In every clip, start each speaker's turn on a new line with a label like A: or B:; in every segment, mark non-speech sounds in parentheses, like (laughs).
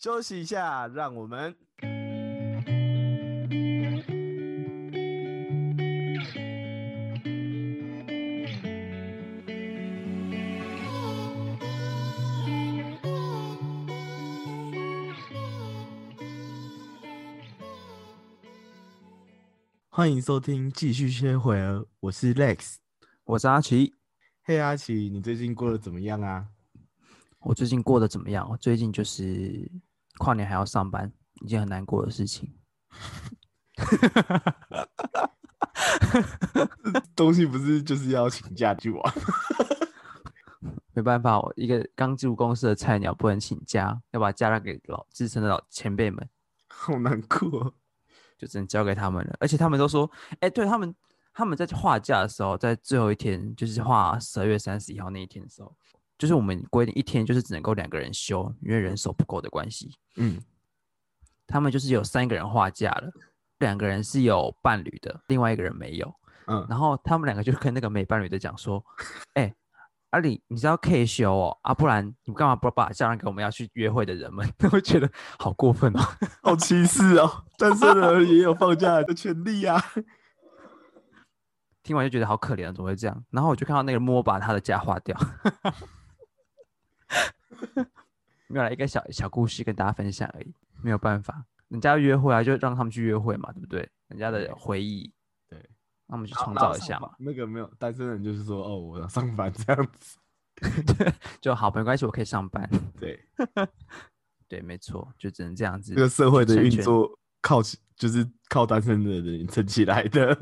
A: 休息一下，让我们。欢迎收听继续切回儿，我是 Lex，
B: 我是阿奇。
A: 嘿，阿奇，你最近过得怎么样啊？
B: 我最近过得怎么样？我最近就是跨年还要上班，一件很难过的事情。
A: 东西不是就是要请假去玩？(laughs)
B: 没办法，我一个刚进入公司的菜鸟不能请假，要把假让给老资深的老前辈们，
A: 好难过。
B: 就只能交给他们了，而且他们都说，哎，对他们，他们在画假的时候，在最后一天，就是画十二月三十一号那一天的时候，就是我们规定一天就是只能够两个人休，因为人手不够的关系。嗯，他们就是有三个人画假了，两个人是有伴侣的，另外一个人没有。嗯，然后他们两个就跟那个没伴侣的讲说，哎。阿里，你知道可以休哦，啊，不然你干嘛不把假让给我们要去约会的人们？(laughs) 他会觉得好过分哦，(laughs)
A: 好歧视哦，单身的人也有放假的权利啊。(laughs)
B: 听完就觉得好可怜，怎么会这样？然后我就看到那个摸把他的假划掉，(laughs) 没有啦一个小小故事跟大家分享而已，没有办法，人家约会啊，就让他们去约会嘛，对不对？人家的回忆。对那我们去创造一下嘛。
A: 那个没有单身人就是说，哦，我要上班这样子，对 (laughs)
B: 就好，没关系，我可以上班。
A: 对，(laughs)
B: 对，没错，就只能这样子。
A: 这个社会的运作靠起，就是靠单身的人撑起来的，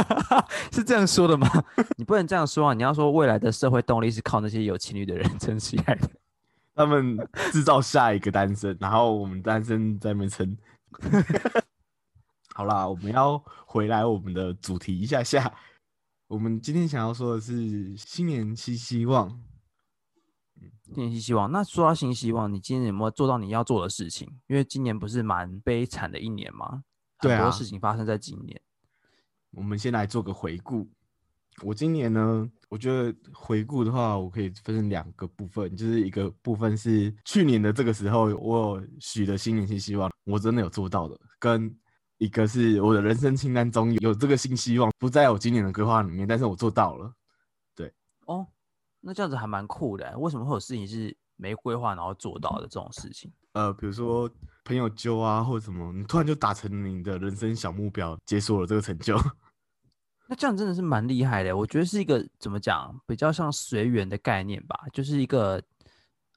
A: (laughs)
B: 是这样说的吗？你不能这样说啊！你要说未来的社会动力是靠那些有情侣的人撑起来的，
A: 他们制造下一个单身，然后我们单身在那边撑。好啦，我们要回来我们的主题一下下。我们今天想要说的是新年新希望。
B: 新年新希望。那说到新希望，你今年有没有做到你要做的事情？因为今年不是蛮悲惨的一年吗？
A: 很
B: 多事情发生在今年。
A: 我们先来做个回顾。我今年呢，我觉得回顾的话，我可以分成两个部分，就是一个部分是去年的这个时候，我许的新年新希望，我真的有做到的，跟。一个是我的人生清单中有这个新希望，不在我今年的规划里面，但是我做到了。对，
B: 哦，那这样子还蛮酷的。为什么会有事情是没规划然后做到的这种事情？
A: 呃，比如说朋友揪啊，或者什么，你突然就达成你的人生小目标，解锁了这个成就。(laughs)
B: 那这样真的是蛮厉害的。我觉得是一个怎么讲，比较像随缘的概念吧，就是一个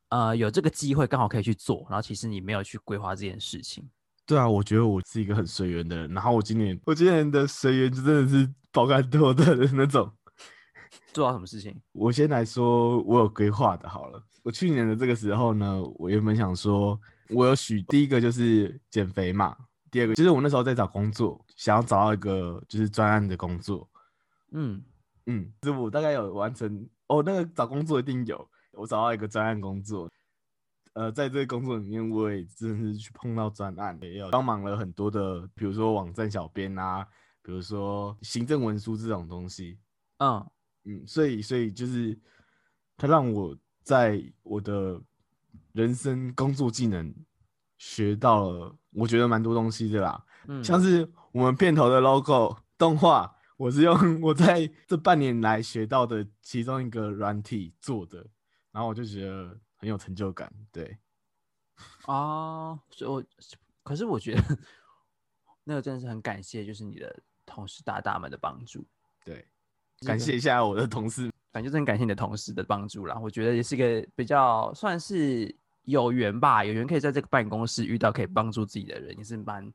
B: 呃有这个机会刚好可以去做，然后其实你没有去规划这件事情。
A: 对啊，我觉得我是一个很随缘的人。然后我今年，我今年的随缘就真的是爆肝多的那种。(laughs)
B: 做到什么事情？
A: 我先来说，我有规划的。好了，我去年的这个时候呢，我原本想说，我有许第一个就是减肥嘛，第二个就是我那时候在找工作，想要找到一个就是专案的工作。嗯嗯，这我大概有完成。哦，那个找工作一定有，我找到一个专案工作。呃，在这个工作里面，我也真的是去碰到专案，也有帮忙了很多的，比如说网站小编啊，比如说行政文书这种东西。嗯嗯，所以所以就是他让我在我的人生工作技能学到了，我觉得蛮多东西的啦。嗯，像是我们片头的 logo 动画，我是用 (laughs) 我在这半年来学到的其中一个软体做的，然后我就觉得。很有成就感，对
B: 啊，所以我可是我觉得那个真的是很感谢，就是你的同事大大们的帮助，
A: 对，感谢一下我的同事，
B: 反正就是很感谢你的同事的帮助啦。我觉得也是一个比较算是有缘吧，有缘可以在这个办公室遇到可以帮助自己的人，也是蛮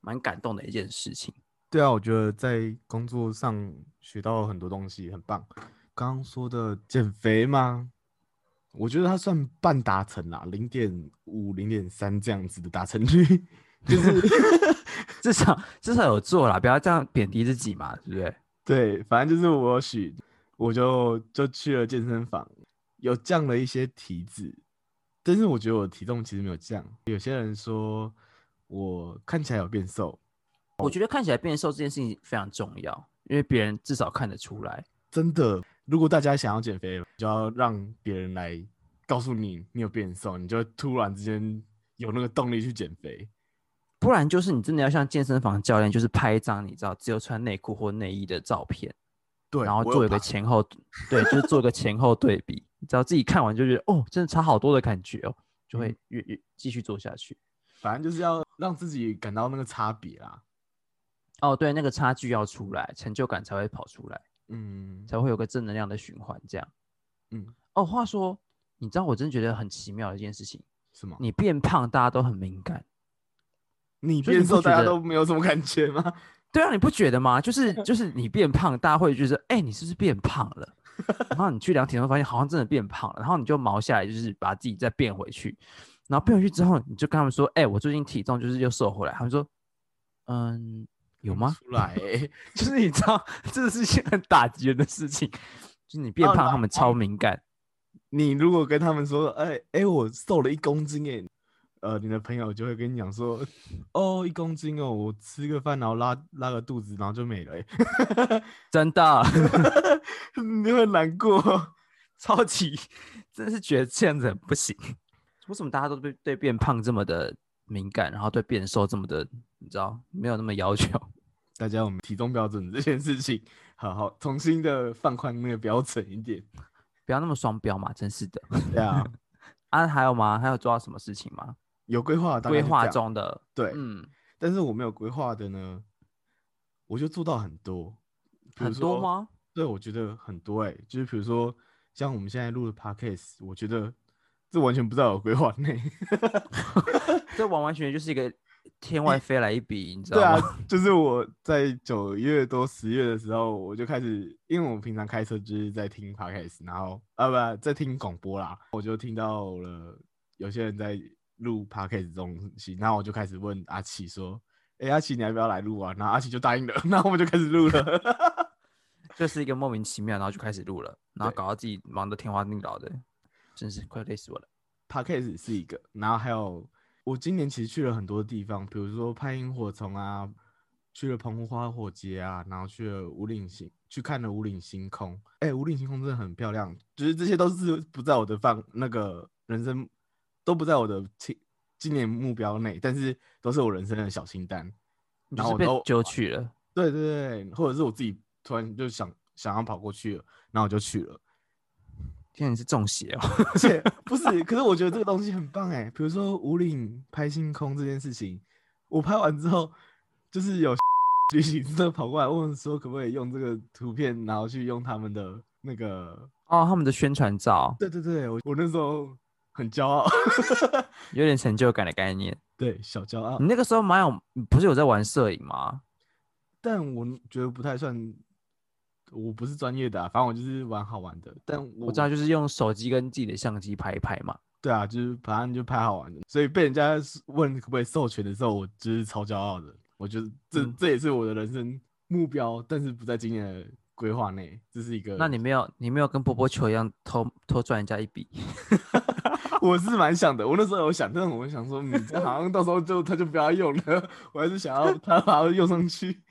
B: 蛮感动的一件事情。
A: 对啊，我觉得在工作上学到了很多东西，很棒。刚刚说的减肥吗？我觉得它算半达成啦，零点五、零点三这样子的达成率，就是 (laughs)
B: 至少至少有做啦，不要这样贬低自己嘛，对不对？(laughs)
A: 对，反正就是我许，我就就去了健身房，有降了一些体脂，但是我觉得我的体重其实没有降。有些人说我看起来有变瘦，
B: 我觉得看起来变瘦这件事情非常重要，因为别人至少看得出来，
A: 真的。如果大家想要减肥，就要让别人来告诉你你有变瘦，你就突然之间有那个动力去减肥。
B: 不然就是你真的要像健身房教练，就是拍一张你知道只有穿内裤或内衣的照片，
A: 对，
B: 然后做一个前后，对，就是做一个前后对比，只要自己看完就觉得哦，真的差好多的感觉哦，就会
A: 嗯
B: 越越继续做下去。
A: 反正就是要让自己感到那个差别啦。
B: 哦，对，那个差距要出来，成就感才会跑出来，
A: 嗯
B: 才会有个正能量的循环。这样
A: 嗯，
B: 哦，话说，你知道我真的觉得很奇妙的一件事情，
A: 什么？
B: 你变胖大家都很敏感。
A: 你变瘦，大家都没有什么感觉吗？
B: 对啊，你不觉得吗？就是 (laughs) 就是你变胖，大家会觉得，哎、你是不是变胖了？(laughs) 然后你去量体重，发现好像真的变胖了，然后你就毛下来，就是把自己再变回去，然后变回去之后，你就跟他们说，哎、我最近体重就是又瘦回来。他们说，嗯，有吗？
A: 出来、欸，(laughs)
B: 就是你知道，这是一件很打击人的事情，就是你变胖，他们超敏感。
A: 你如果跟他们说，哎、哎、我瘦了一公斤哎，呃，你的朋友就会跟你讲说，哦，一公斤哦，我吃个饭然后拉拉个肚子，然后就没了、欸，(laughs)
B: 真的 (laughs)
A: 你会难过。
B: 超级，真的是觉得这样子很不行。为什么大家都对对变胖这么的敏感，然后对变瘦这么的，你知道没有那么要求？(laughs)
A: 大家，我们体重标准这件事情，好好重新的放宽那个标准一点。
B: 不要那么双标嘛，真是的。
A: 对啊，
B: 啊，还有吗？还有做到什么事情吗？
A: 有规划，
B: 规划中的，
A: 对，
B: 嗯，
A: 但是我没有规划的呢，我就做到很多，
B: 很多？吗？
A: 对，我觉得很多哎、就是比如说像我们现在录的 podcast，我觉得这完全不在我规划内。(laughs)
B: 这完完全全就是一个天外飞来一笔，你知道吗
A: 对啊
B: 吗？，
A: 就是我在九月多十月的时候，我就开始，因为我平常开车就是在听 podcast，然后啊不在听广播啦，我就听到了有些人在录 podcast 这种东西，然后我就开始问阿奇说：“哎、阿奇你要不要来录啊？”然后阿奇就答应了，(laughs) 然后我们就开始录了。(laughs)
B: 就是一个莫名其妙，然后就开始录了，然后搞到自己忙得天荒地老的，真是快累死我了。
A: podcast 是一个，然后还有我今年其实去了很多地方，比如说拍萤火虫啊，去了澎湖花火节啊，然后去了五岭星，去看了五岭星空。哎、五岭星空真的很漂亮，就是这些都是不在我的范那个人生都不在我的今今年目标内，但是都是我人生的小清单。然后我都
B: 就去了，
A: 对对对，或者是我自己突然就想想要跑过去了，然后我就去了。
B: 天，你是中邪哦。
A: 而且不是，可是我觉得这个东西很棒哎，比如说五岭拍星空这件事情，我拍完之后，就是有 (laughs) 旅行社跑过来问说，可不可以用这个图片，然后去用他们的那个，
B: 哦，他们的宣传照
A: 对对对，我我那时候很骄傲，(laughs)
B: 有点成就感的概念。
A: 对，小骄傲
B: 你，那个时候蛮有，不是有在玩摄影吗？
A: 但我觉得不太算，我不是专业的、啊，反正我就是玩好玩的，但我
B: 我知道，就是用手机跟自己的相机拍一拍嘛。
A: 对啊，就是反正就拍好玩的，所以被人家问可不可以授权的时候，我就是超骄傲的。我觉得这、
B: 嗯
A: 这也是我的人生目标，但是不在今年的规划内，这是一个。
B: 那你没有，你没有跟波波球一样偷偷赚人家一笔？(laughs)
A: 我是蛮想的，我那时候有想，但是我想说，你这好像到时候就他就不要用了，我还是想要他把它用上去。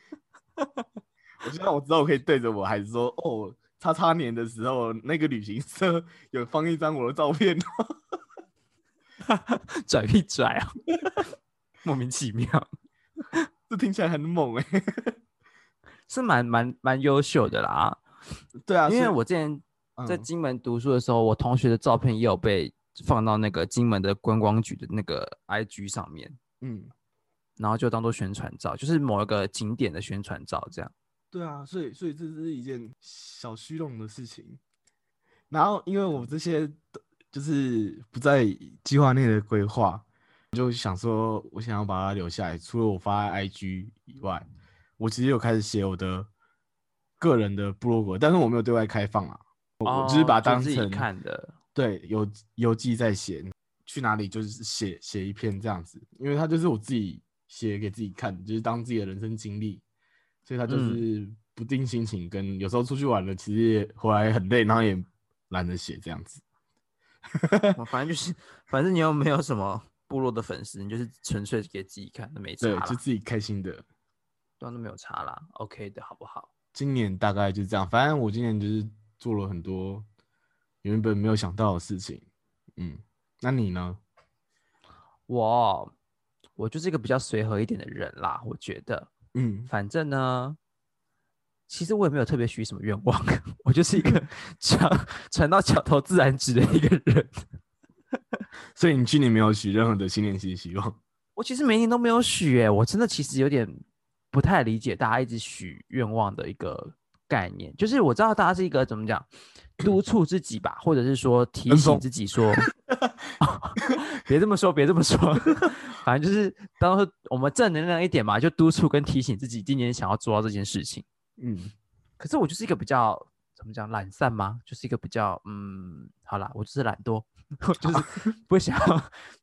A: (laughs) 我希望我知道我可以对着我孩子说，哦，叉叉年的时候，那个旅行社有放一张我的照片哦，(laughs)
B: 拽屁拽啊！(laughs) 莫名其妙，
A: 这听起来很猛哎、
B: 是蛮蛮蛮优秀的啦。
A: 对啊，
B: 因为我之前在
A: 嗯
B: 金门读书的时候，我同学的照片也有被放到那个金门的观光局的那个 IG 上面，
A: 嗯。
B: 然后就当做宣传照，就是某一个景点的宣传照这样。
A: 对啊，所以所以这是一件小虚荣的事情。然后因为我这些都就是不在计划内的规划，就想说我想要把它留下来。除了我发 IG 以外，我其实有开始写我的个人的部落格，但是我没有对外开放啊。我我只是把它当
B: 哦就自己
A: 成
B: 看的，
A: 对游游记在写，去哪里就是写写一篇这样子，因为它就是我自己写给自己看，就是当自己的人生经历，所以它就是不定心情，跟有时候出去玩了，其实也回来很累，然后也懒得写这样子。
B: 哦 (laughs) 反正就是，反正你又没有什么部落的粉丝，你就是纯粹给自己看，那没差
A: 对，就自己开心的。
B: 对啊，那没有差啦，OK 的好不好？
A: 今年大概就这样，反正我今年就是做了很多原本没有想到的事情。嗯，那你呢？
B: 我我就是一个比较随和一点的人啦，我觉得，
A: 嗯，
B: 反正呢，其实我也没有特别许什么愿望，(laughs) 我就是一个船船到桥头自然直的一个人。(laughs)
A: 所以你去年没有许任何的新年新希望。
B: 我其实每年都没有许，哎，我真的其实有点不太理解大家一直许愿望的一个概念。就是我知道大家是一个怎么讲，督促自己吧，或者是说提醒自己说，(laughs) 别这么说，别这么说，(laughs) 反正就是当时我们正能量一点嘛，就督促跟提醒自己今年想要做到这件事情。
A: 嗯，
B: 可是我就是一个比较怎么讲懒散吗？就是一个比较嗯，好啦，我就是懒惰，(laughs) 我就是不想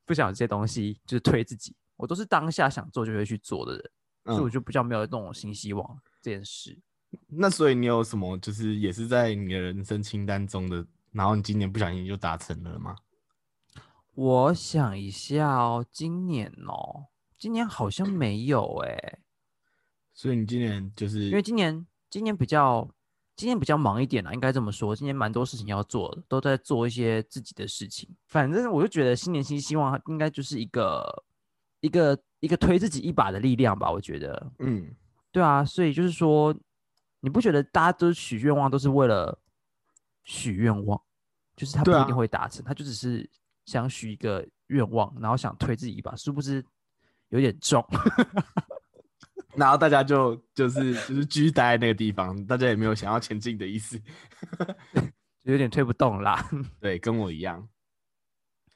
B: 不想这些东西，就是推自己。我都是当下想做就会去做的人，所以我
A: 嗯，
B: 就比较没有那种新希望这件事。
A: 那所以你有什么就是也是在你的人生清单中的，然后你今年不小心就达成了吗？
B: 我想一下哦，今年哦，今年好像没有哎、
A: 所以你今年就是
B: 因为今年今年比较今年比较忙一点啦，应该这么说。今年蛮多事情要做的，都在做一些自己的事情。反正我就觉得新年新希望应该就是一个一个一个推自己一把的力量吧。我觉得，
A: 嗯，
B: 对啊，所以就是说，你不觉得大家都许愿望都是为了许愿望，就是他不一定会达成，他就只是想许一个愿望，然后想推自己一把，殊不知有点重。(laughs)
A: 然后大家就就是就是继续待在那个地方，大家也没有想要前进的意思。(laughs)
B: 有点推不动啦。(laughs)
A: 对，跟我一样。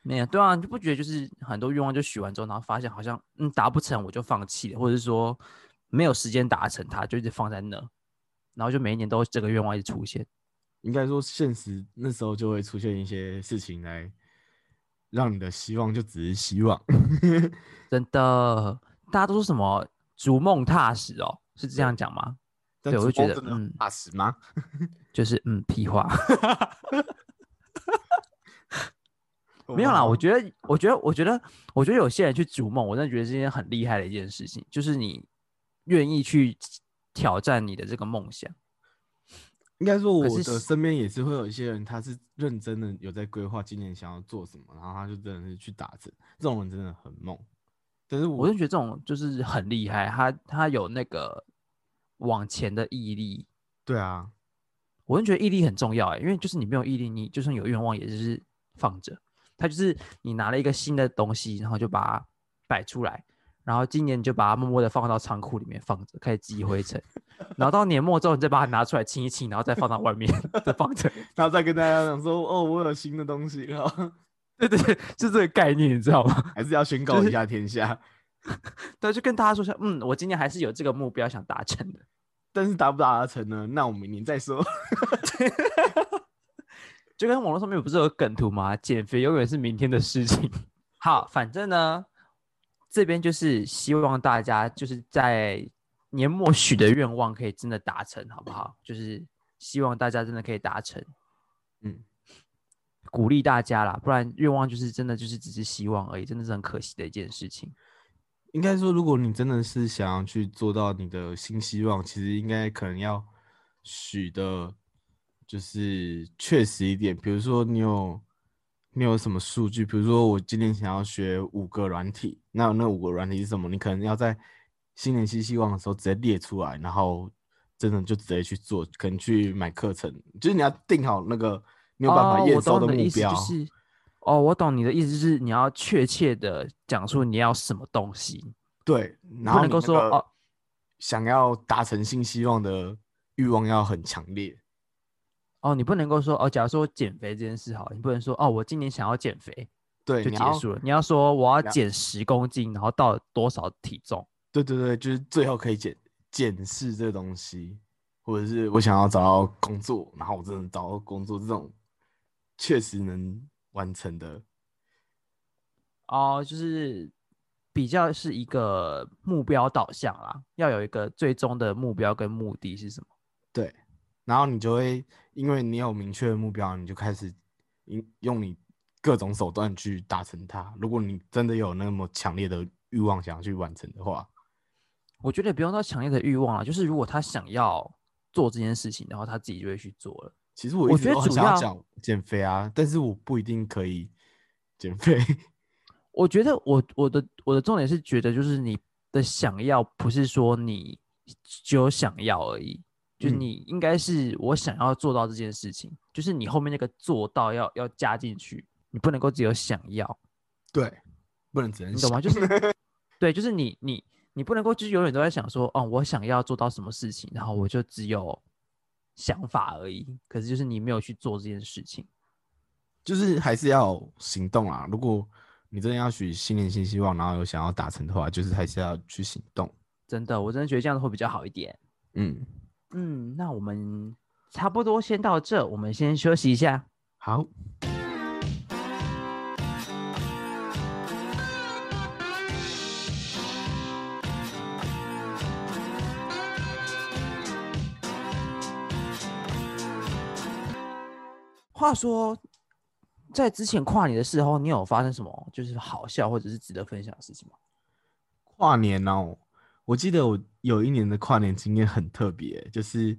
B: 没有，对啊，你就不觉得就是很多愿望就许完之后，然后发现好像嗯达不成，我就放弃了，或者是说没有时间达成它，就一直放在那，然后就每一年都这个愿望一直出现。
A: 应该说，现实那时候就会出现一些事情来让你的希望就只是希望。(laughs)
B: 真的，大家都说什么逐梦踏实哦，是这样讲吗？
A: 但
B: 对我就觉得嗯
A: 踏实吗？(laughs)
B: 就是嗯屁话，(laughs) 没有啦。我觉得，我觉得，我觉得，我觉得有些人去逐梦，我真的觉得是一件很厉害的一件事情，就是你愿意去挑战你的这个梦想。
A: 应该说，我的身边也是会有一些人，他是认真的有在规划今年想要做什么，然后他就真的是去打字。这种人真的很猛。但是我
B: 我就觉得这种就是很厉害，他他有那个往前的毅力，
A: 对啊，
B: 我就觉得毅力很重要哎，因为就是你没有毅力，你就算有愿望，也就是放着。他就是你拿了一个新的东西，然后就把它摆出来，然后今年你就把它默默的放到仓库里面放着，开始积灰尘，(laughs) 然后到年末之后，你再把它拿出来清一清，然后再放到外面 (laughs) 再放着。
A: 然后再跟大家讲说，哦，我有新的东西，然 (laughs) 后
B: 对对对，就这个概念，你知道吗？
A: 还是要宣告一下天下。
B: 对，就跟大家说下，嗯，我今年还是有这个目标想达成的。
A: 但是达不达成呢？那我明年再说。
B: 就跟网络上面不是有梗图吗？减肥永远是明天的事情。好，反正呢，这边就是希望大家就是在年末许的愿望可以真的达成，好不好？就是希望大家真的可以达成，
A: 嗯，
B: 鼓励大家啦，不然愿望就是真的就是只是希望而已，真的是很可惜的一件事情。
A: 应该说，如果你真的是想要去做到你的新希望，其实应该可能要许的，就是确实一点。比如说，你有你有什么数据？比如说，我今天想要学五个软体，那那五个软体是什么？你可能要在新年新希望的时候直接列出来，然后真的就直接去做，可能去买课程，就是你要定好那个没有办法验收
B: 的
A: 目标。
B: 就是，哦，我懂你的意思，就是你要确切的讲出你要什么东西，
A: 对，然
B: 不能够说哦
A: 想要达成新希望的欲望要很强烈。
B: 哦，你不能够说哦，假如说减肥这件事好，你不能说哦，我今年想要减肥
A: 对，
B: 就结束了。你要说我要减十公斤，然后到多少体重？
A: 对对对，就是最后可以减检视这个东西，或者是我想要找到工作，然后我真的找到工作这种确实能完成的。
B: 哦，就是比较是一个目标导向啦，要有一个最终的目标跟目的是什么？
A: 对，然后你就会因为你有明确的目标，你就开始用用你各种手段去达成它。如果你真的有那么强烈的欲望想要去完成的话，
B: 我觉得也不用到强烈的欲望了，就是如果他想要做这件事情，然后他自己就会去做了。
A: 其实我
B: 我觉得
A: 一直都很
B: 主要
A: 讲 (laughs) 减肥啊，但是我不一定可以 (laughs) 减肥。
B: 我觉得我我的我的重点是觉得就是你的想要不是说你只有想要而已，就是
A: 嗯
B: 你应该是我想要做到这件事情，就是你后面那个做到要要加进去，你不能够只有想要，
A: 对，不能只能
B: 你懂吗？就是 (laughs) 对，就是你你你不能够就是永远都在想说，哦，我想要做到什么事情，然后我就只有想法而已，可是就是你没有去做这件事情。
A: 就是还是要行动啊。如果你真的要许新年新希望，然后有想要达成的话，就是还是要去行动。
B: 真的，我真的觉得这样会比较好一点。
A: 嗯，
B: 嗯，那我们差不多先到这，我们先休息一下。
A: 好，
B: 话说，在之前跨年的时候，你有发生什么就是好笑或者是值得分享的事情吗？
A: 跨年哦，我记得我有一年的跨年经验很特别，就是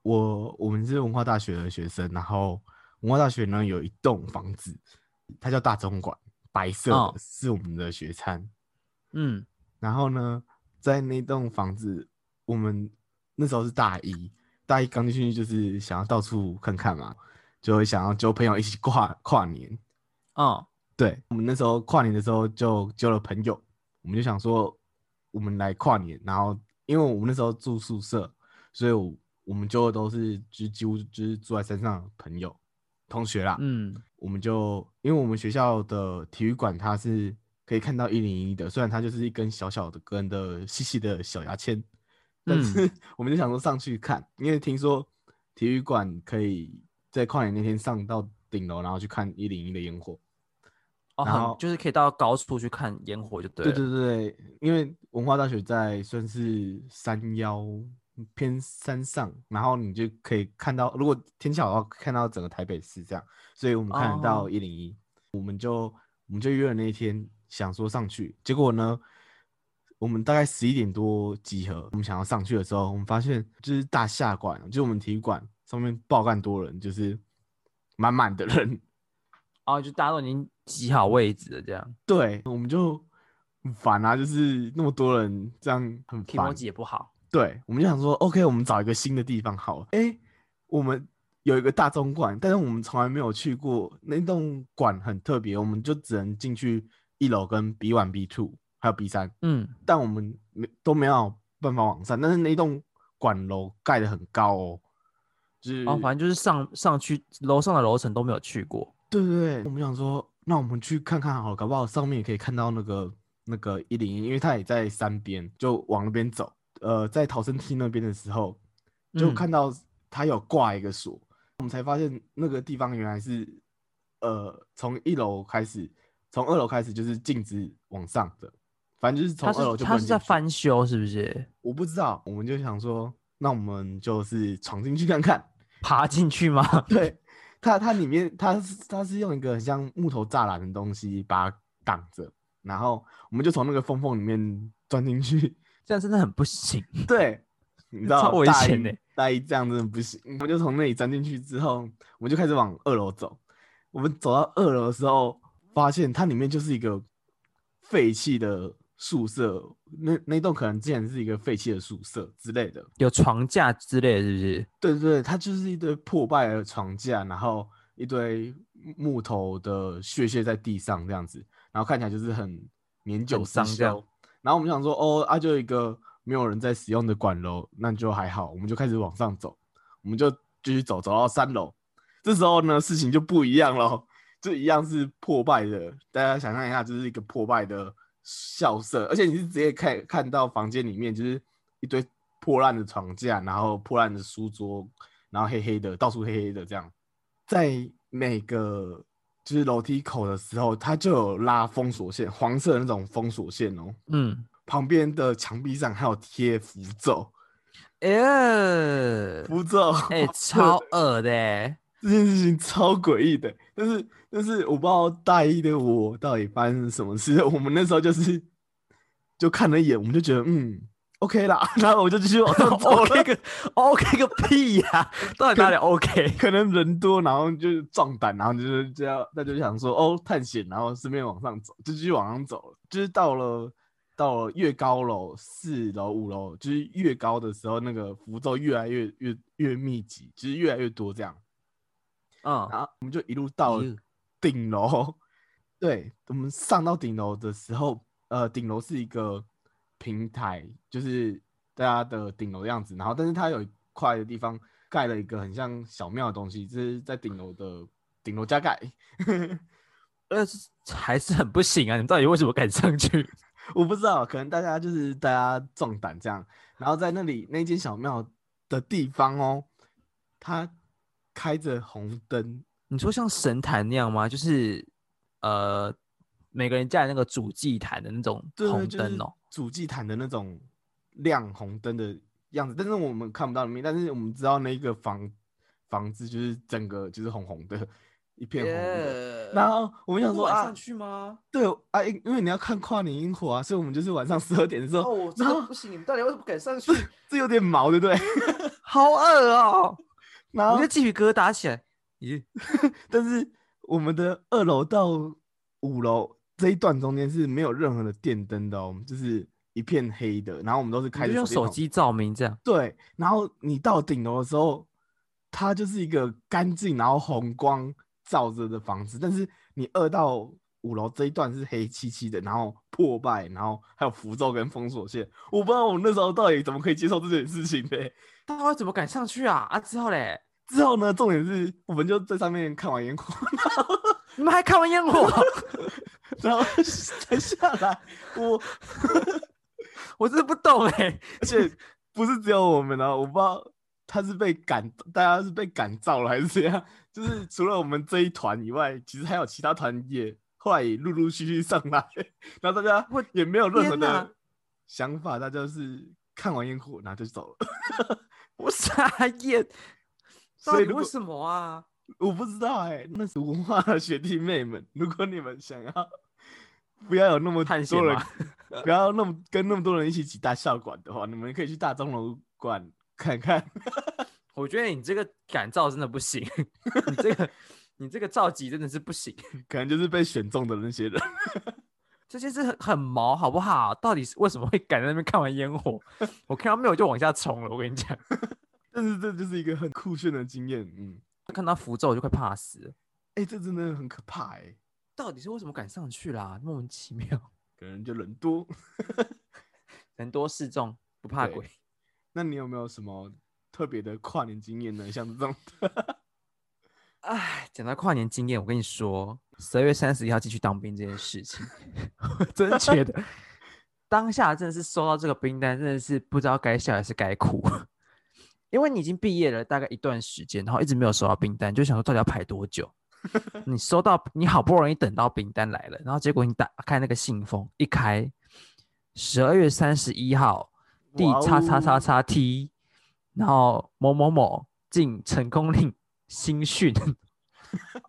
A: 我我们是文化大学的学生，然后文化大学呢有一栋房子，它叫大总馆，白色的，
B: 哦
A: 是我们的学餐。
B: 嗯
A: 然后呢，在那栋房子，我们那时候是大一，大一刚进去就是想要到处看看嘛，就会想要交朋友一起跨跨年。
B: 哦
A: 对我们那时候跨年的时候就交了朋友，我们就想说我们来跨年，然后因为我们那时候住宿舍，所以我我们就都是就几乎就是住在山上的朋友同学啦，
B: 嗯。
A: 我们就因为我们学校的体育馆它是可以看到一零一的，虽然它就是一根小小的根的细细的小牙签，但是我们就想说上去看，因为听说体育馆可以在跨年那天上到顶楼，然后去看一零一的烟火。
B: 哦，
A: 然后
B: 就是可以到高处去看烟火就对了。
A: 对对对，因为文化大学在算是山腰偏山上，然后你就可以看到，如果天气好的话，看到整个台北市这样，所以我们看得到
B: 哦
A: 一零一，我们就我们就约了那一天，想说上去，结果呢，我们大概十一点多集合，我们想要上去的时候，我们发现就是大下馆，就是我们体育馆上面爆干多人，就是满满的人，(laughs)
B: 哦，就大家都已经挤好位置的，这样
A: 对，我们就很烦啊，就是那么多人这样很烦
B: 提摩。也不好。
A: 对，我们就想说，OK，我们找一个新的地方好了。哎，我们有一个大中馆，但是我们从来没有去过那栋馆，很特别，我们就只能进去一楼跟 B one、B two 还有 B 三，
B: 嗯，
A: 但我们没都没有办法往上。但是那栋馆楼盖得很高哦，就是
B: 哦，反正就是上上去楼上的楼层都没有去过。
A: 对对对，我们想说，那我们去看看好了，搞不好上面也可以看到那个那个一零一，因为它也在山边，就往那边走。呃，在逃生梯那边的时候，就
B: 嗯
A: 看到它有挂一个锁，我们才发现那个地方原来是呃从一楼开始，从二楼开始就是禁止往上的，反正就是从二楼就
B: 他是在翻修，是不是？
A: 我不知道，我们就想说，那我们就是闯进去看看。
B: 爬进去吗？(laughs)
A: 对，它它里面它是它是用一个很像木头栅栏的东西把它挡着，然后我们就从那个缝缝里面钻进去。(laughs)
B: 这样真的很不行。
A: 对，(laughs) 你知道
B: 超危险的
A: 大一这样真的不行。我们就从那里钻进去之后，我们就开始往二楼走。我们走到二楼的时候，发现它里面就是一个废弃的宿舍，那那栋可能之前是一个废弃的宿舍之类的。
B: 有床架之类的，是不是？
A: 对对对，它就是一堆破败的床架，然后一堆木头的屑屑在地上这样子，然后看起来就是很年久
B: 很
A: 失
B: 脏这样
A: 修。然后我们想说，哦啊，就一个没有人在使用的管楼，那就还好，我们就开始往上走，我们就继续走，走到三楼。这时候呢，事情就不一样了，就一样是破败的。大家想象一下，就是一个破败的校舍，而且你是直接看看到房间里面就是一堆破烂的床架，然后破烂的书桌，然后黑黑的，到处黑黑的这样。在每个就是楼梯口的时候，它就有拉封锁线，黄色的那种封锁线哦。
B: 嗯，
A: 旁边的墙壁上还有贴符咒，
B: 哎呀，
A: 符咒，
B: 哎，超恶的欸，
A: 这件事情超诡异的，但是但是我不知道大一的我到底发生了什么事。(laughs) 我们那时候就是就看了一眼，我们就觉得嗯 OK 啦，(laughs) 然后我就继续往上走了。
B: OK 个 OK 个屁呀、到底哪里 OK？(laughs)
A: 可能人多，然后就是壮胆，然后就是这样，那就想说哦探险，然后顺便往上走，就继续往上走了。就是到了到了越高楼四楼五楼，就是越高的时候，那个符咒越来越越越密集，就是越来越多这样。
B: 嗯，
A: 然后我们就一路到顶楼。(laughs) 对，我们上到顶楼的时候，呃，顶楼是一个平台，就是大家的顶楼的样子。然后，但是它有一块的地方盖了一个很像小庙的东西，这是在顶楼的顶楼加盖。(laughs)
B: 呃，还是很不行啊！你们到底为什么敢上去？(laughs)
A: 我不知道，可能大家就是大家壮胆这样。然后在那里那间小庙的地方哦，它开着红灯，
B: 你说像神坛那样吗？就是呃，每个人家里那个主祭坛的那种
A: 对，
B: 红
A: 就是
B: 灯哦。
A: 主祭坛的那种亮红灯的样子，但是我们看不到里面，但是我们知道那个房房子就是整个就是红红的，一片红的。然后我们想说啊，
B: 去吗？
A: 对啊，因因为你要看跨年烟火啊，所以我们就是晚上十二点的时候，
B: 哦，
A: 然后
B: 不行！你们到底为什么敢上去？(laughs)
A: 这有点毛，对不对？
B: 好恶哦！
A: 然后
B: 我就鸡皮疙瘩起来。咦，(laughs)
A: 但是我们的二楼到五楼这一段中间是没有任何的电灯的哦，就是一片黑的，然后我们都是
B: 你
A: 开
B: 用手机照明这样。
A: 对，然后你到顶楼的时候，它就是一个干净，然后红光照着的房子。但是你二到五楼这一段是黑漆漆的，然后破败，然后还有符咒跟封锁线。我不知道我那时候到底怎么可以接受这件事情的。
B: 大家怎么敢上去啊？啊，之后嘞，
A: 之后呢，重点是我们就在上面看完烟火，(laughs)
B: 你们还看完烟火？(laughs)
A: 然后才下来。我 (laughs)
B: 我真的不懂哎。
A: 而且不是只有我们啊，我不知道他是被赶，大家是被赶造了还是怎样。就是除了我们这一团以外，其实还有其他团也后来也陆陆续续上来，然后大家
B: 我
A: 也没有任何的想法，大家就是看完烟火然后就走了。
B: 我傻眼，到
A: 所以
B: 为什么啊？
A: 我不知道哎、那是文化的学弟妹们，如果你们想要不要有那么多人，(laughs) 不要那么跟那么多人一起挤大校馆的话，你们可以去大钟楼馆看看。(laughs)
B: 我觉得你这个感召真的不行，(laughs) 你这个你这个召集真的是不行，
A: 可能就是被选中的那些人。
B: 这件事很很毛，好不好？到底是为什么会赶在那边看完烟火？我看到没有就往下冲了，我跟你讲，
A: 但是这就是一个很酷炫的经验，嗯，
B: 看到符咒我就快怕死了。
A: 哎、这真的很可怕哎、
B: 到底是为什么敢上去啦？莫名其妙，(laughs)
A: 可能就人多。
B: 人多势众，不怕鬼。
A: 那你有没有什么特别的跨年经验呢？像这种，(laughs)
B: 哎，讲到跨年经验，我跟你说，十二月三十一号进去当兵这件事情，(laughs) 我真的觉得当下真的是收到这个兵单，真的是不知道该笑还是该哭。因为你已经毕业了大概一段时间，然后一直没有收到兵单，就想说到底要排多久？(laughs) 你收到，你好不容易等到兵单来了，然后结果你打开那个信封，一开，十二月三十一号，第叉叉叉
A: 哦
B: 叉 T，然后某某某进成功令新训。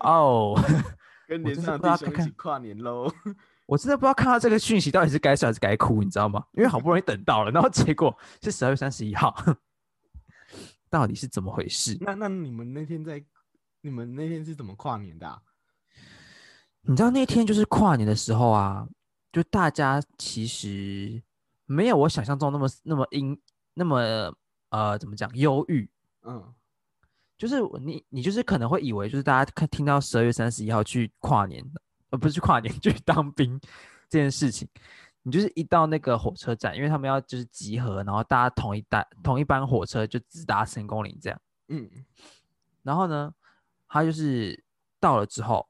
B: 哦，(laughs)
A: 跟连
B: 我真的
A: 上弟兄一起跨年喽。
B: 我真的不知道看到这个讯息到底是该笑还是该哭，你知道吗？因为好不容易等到了，然后结果是十二月三十一号，到底是怎么回事？
A: 那那你们那天在，你们那天是怎么跨年的、啊？
B: 你知道那天就是跨年的时候啊，就大家其实没有我想象中那么那么阴那么呃怎么讲忧郁，
A: 嗯，
B: 就是你你就是可能会以为就是大家看听到十二月三十一号去跨年，呃不是去跨年 (laughs) 去当兵这件事情，你就是一到那个火车站，因为他们要就是集合，然后大家同一班同一班火车就直达成功岭这样。
A: 嗯，
B: 然后呢，他就是到了之后，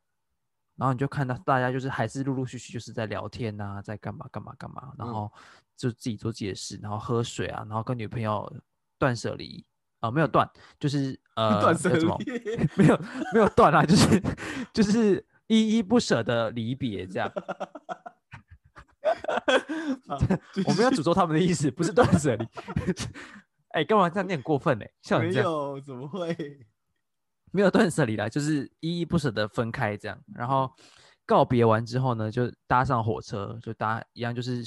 B: 然后你就看到大家就是还是陆陆续续就是在聊天呐、在干嘛干嘛干嘛，然
A: 嗯
B: 后就自己做自己的事，然后喝水啊，然后跟女朋友断舍离啊、没有断，就是呃
A: 断舍离，(laughs)
B: 没有没有断啊，就是就是依依不舍的离别这样。(laughs)
A: 好 (laughs) 继 (laughs)
B: 我们
A: 要
B: 诅咒他们的意思，不是断舍离。哎、干嘛这样？你很过分哎、像你这样。
A: 没有，怎么会？(laughs)
B: 没有断舍离啦，就是依依不舍的分开这样。然后告别完之后呢，就搭上火车，就搭一样就是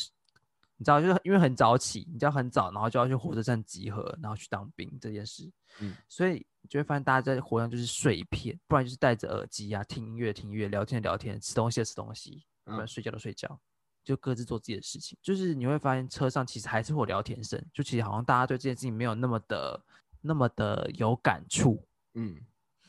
B: 你知道，就是因为很早起，你知道很早，然后就要去火车站集合，然后去当兵这件事。
A: 嗯
B: 所以你就会发现大家在火车上就是睡一片，不然就是戴着耳机啊，听音乐听音乐，聊天聊天，吃东西的吃东西，不然
A: 嗯
B: 睡觉的睡觉，就各自做自己的事情。就是你会发现车上其实还是会有聊天声，就其实好像大家对这件事情没有那么的那么的有感触。
A: 嗯，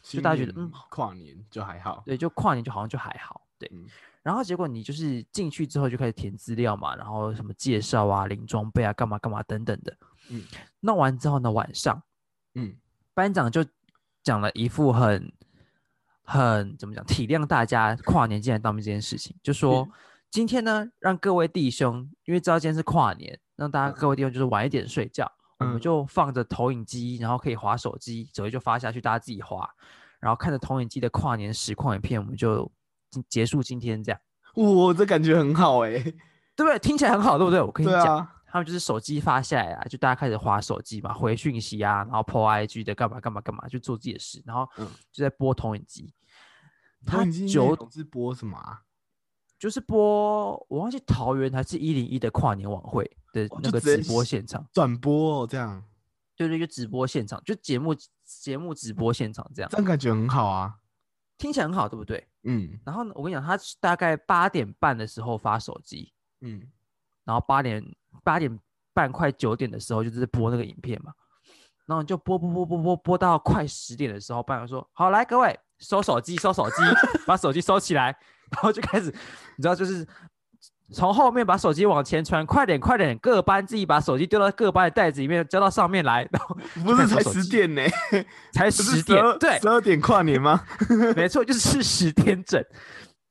B: 就大家觉得嗯
A: 跨年就还好，
B: 对，就跨年就好像就还好，对。
A: 嗯
B: 然后结果你就是进去之后就开始填资料嘛，然后什么介绍啊、领装备啊、干嘛干嘛等等的。
A: 嗯
B: 弄完之后呢，晚上
A: 嗯
B: 班长就讲了一副很很怎么讲体谅大家跨年进来当兵这件事情，就说
A: 嗯
B: 今天呢让各位弟兄，因为知道今天是跨年，让大家
A: 嗯
B: 各位弟兄就是晚一点睡觉，我们
A: 嗯
B: 就放着投影机，然后可以划手机，手机就发下去，大家自己划，然后看着投影机的跨年实况影片，我们就今结束今天这样。
A: 哇，这感觉很好哎、
B: 对不对？听起来很好，对不对？我跟你讲，
A: 啊，
B: 他们就是手机发下来啊，就大家开始划手机嘛，回讯息啊，然后 po IG 的干嘛干嘛干嘛，就做自己的事，然后
A: 嗯
B: 就在播投影机。他
A: 投影机
B: 九
A: 容是播什么啊？
B: 就是播，我忘记桃园还是一零一的跨年晚会的
A: 哦
B: 那个
A: 直
B: 播现场，
A: 转播哦，这样
B: 对对，就直播现场，就节目节目直播现场这样
A: 这，样感觉很好啊。
B: 听起来很好，对不对？
A: 嗯
B: 然后呢，我跟你讲，他是大概八点半的时候发手机，
A: 嗯
B: 然后八点八点半快九点的时候，就是播那个影片嘛，然后就播播播播播播到快十点的时候，班长说：“好，来各位收手机，收手机，(laughs) 把手机收起来。”然后就开始，你知道，就是从后面把手机往前传，快点快点，各班自己把手机丢到各班的袋子里面，交到上面来，然后
A: 不是才十点呢、
B: 才十点
A: ，12
B: 对，
A: 十二点跨年吗？
B: 没错，就是十点整。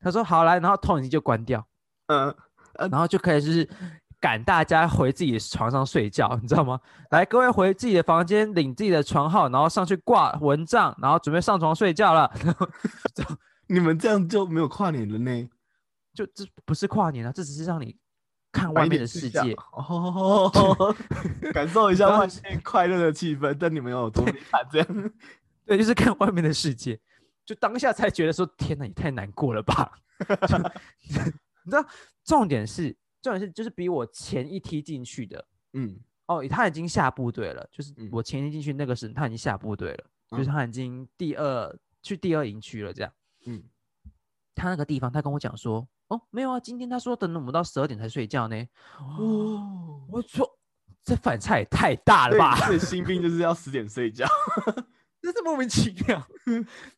B: 他说：“好来，然后投影机就关掉。”
A: 嗯，
B: 然后就可以就是赶大家回自己的床上睡觉，你知道吗？来，各位回自己的房间，领自己的床号，然后上去挂蚊帐，然后准备上床睡觉了。(laughs)
A: 你们这样就没有跨年了呢？
B: 就这不是跨年啊，这只是让你看外面的世界。
A: 哦，感受一下 (laughs) 外面快乐的气氛，但你们有多惨这样？(laughs)
B: 对，就是看外面的世界。就当下才觉得说，天哪，也太难过了吧！(laughs) 你知道，重点是，重点是，就是比我前一梯进去的，
A: 嗯
B: 哦，他已经下部队了，就是
A: 嗯
B: 我前天进去那个时，他已经下部队了，就是
A: 嗯
B: 他已经第二去第二营区了，这样。
A: 嗯，
B: 他那个地方，他跟我讲说，哦，没有啊，今天他说等我们到十二点才睡觉呢。
A: 哦，
B: 我说这反差也太大了
A: 对
B: 吧，
A: 对，新兵就是要十点睡觉。(laughs)
B: 真是莫名其妙。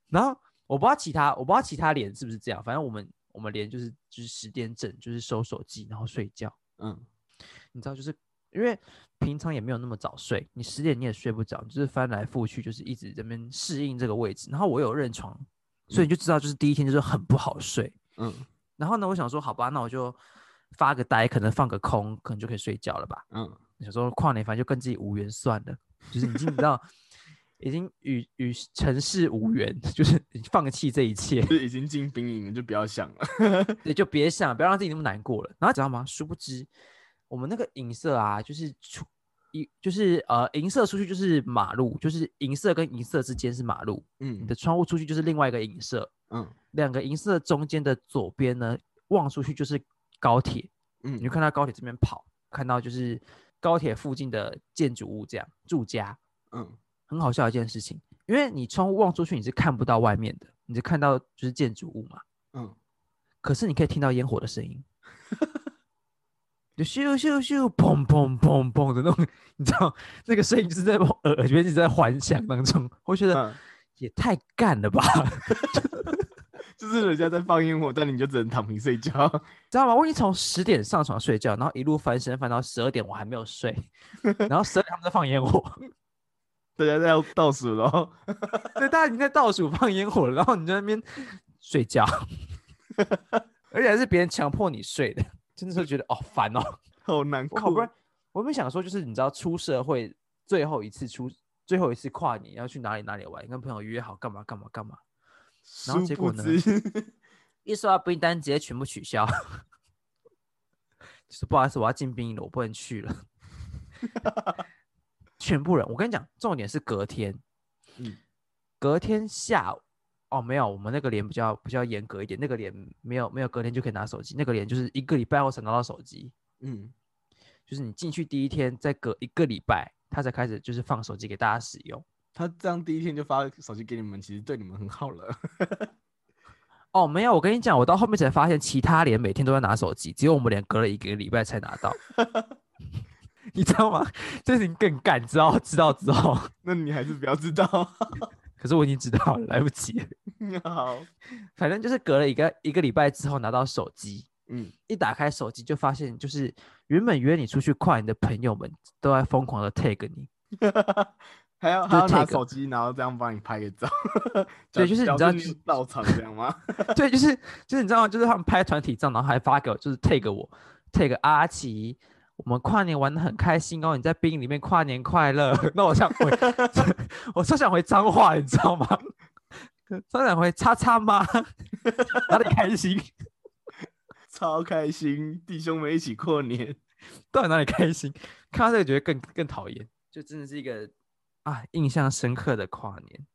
B: 然后我不知道其他，我不知道其他连是不是这样，反正我们我们连就是就是十点整，就是收手机然后睡觉。
A: 嗯
B: 你知道，就是因为平常也没有那么早睡，你十点你也睡不着，就是翻来覆去，就是一直在那边适应这个位置。然后我有认床，所以你就知道，就是第一天就是很不好睡。
A: 嗯
B: 然后呢，我想说，好吧，那我就发个呆，可能放个空，可能就可以睡觉了吧。
A: 嗯，
B: 想说跨年反正就跟自己无缘算了，就是已经你知道，已经与与城市无缘，(laughs) 就是放弃这一切，
A: 就已经进兵营了，就不要想了。(laughs)
B: 对，就别想，不要让自己那么难过了。然后知道吗？殊不知，我们那个影色啊，就是出一就是呃银色出去就是马路，就是银色跟银色之间是马路，嗯你
A: 嗯。
B: 的窗户出去就是另外一个银色，
A: 嗯。
B: 两个银色中间的左边呢望出去就是高铁，嗯你就
A: 嗯
B: 看到高铁这边跑，看到就是高铁附近的建筑物这样住家，
A: 嗯。
B: 很好笑一件事情，因为你窗户望出去你是看不到外面的，你是看到就是建筑物嘛，
A: 嗯，
B: 可是你可以听到烟火的声音，(laughs) 就咻咻咻，砰砰砰砰的那种，你知道那个声音就是在我耳耳边一直在幻想当中，我觉得
A: 嗯
B: 也太干了吧，(laughs) (laughs)
A: 就是人家在放烟火，但你就只能躺平睡觉。
B: 知道吗？我已经从十点上床睡觉，然后一路翻身翻到十二点，我还没有睡，(laughs) 然后十二点他们在放烟火，
A: 大家在要倒数然后。
B: 对，大家已经在倒数放烟火了，然后你在那边睡觉，而且还是别人强迫你睡的，真的是觉得哦烦哦。(laughs)
A: 好难过。
B: 不然，我原本想说，就是你知道出社会最后一次出最后一次跨年要去哪里哪里玩，跟朋友约好干嘛干嘛干嘛，然后结果呢，(laughs) 一收到兵单直接全部取消，(laughs) 就是不好意思，我要进兵营了，我不能去了。全部人，我跟你讲，重点是隔天，
A: 嗯
B: 隔天下午哦，没有，我们那个连比较比较严格一点，那个连没有没有隔天就可以拿手机，那个连就是一个礼拜后才拿到手机。
A: 嗯
B: 就是你进去第一天，再隔一个礼拜，他才开始就是放手机给大家使用。
A: 他这样第一天就发手机给你们，其实对你们很好了。(laughs)
B: 哦，没有，我跟你讲，我到后面才发现，其他连每天都在拿手机，只有我们连隔了一个礼拜才拿到。(laughs) 你知道吗？这是你更干，知道知道之后，(laughs)
A: 那你还是不要知道。
B: 可是我已经知道了，(laughs) 来不及了。(laughs)
A: 好，
B: 反正就是隔了一个一个礼拜之后拿到手机，
A: 嗯，
B: 一打开手机就发现，就是原本约你出去跨年的朋友们都在疯狂的 tag 你，(laughs)
A: 还要
B: 就
A: 还要拿手机，然后这样帮你拍个照。
B: 对就是你知道
A: 表示你到场这样吗？
B: 对，就是就是你知道吗？就是他们拍团体照，然后还发给我，就是 tag 我，tag 阿奇，我们跨年玩的很开心哦，你在冰里面跨年快乐。(laughs) 那我想回，(laughs) 我超想回脏话，你知道吗？超想回叉叉妈，哪里开心？(laughs)
A: 超开心，弟兄们一起过年。
B: 到底哪里开心？看到这个觉得更更讨厌，就真的是一个啊印象深刻的跨年，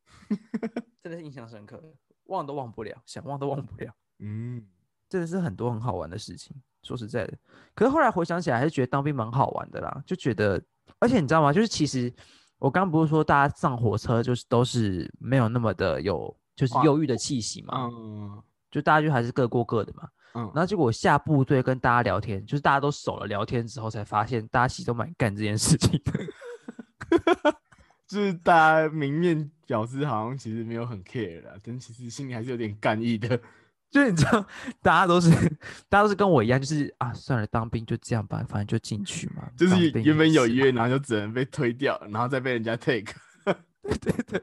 B: 真的是印象深刻，忘都忘不了，想忘都忘不了，
A: 嗯，
B: 真的是很多很好玩的事情。说实在的，可是后来回想起来，还是觉得当兵蛮好玩的啦，就觉得，而且你知道吗？就是其实我刚不是说大家上火车就是都是没有那么的有就是
A: 哇
B: 忧郁的气息嘛，
A: 嗯
B: 就大家就还是各过各的嘛。
A: 嗯，
B: 然后结果我下部队跟大家聊天，就是大家都熟了，聊天之后才发现，大家其实都蛮干这件事情的。(laughs)
A: 就是大家明面表示好像其实没有很 care 啦，但其实心里还是有点干意的。
B: 就是你知道，(laughs) 大家都是大家都是跟我一样，就是啊，算了，当兵就这样吧，反正就进去嘛。
A: 就是原本有
B: 是
A: 约，然后就只能被推掉，然后再被人家 take。(laughs)
B: 对对，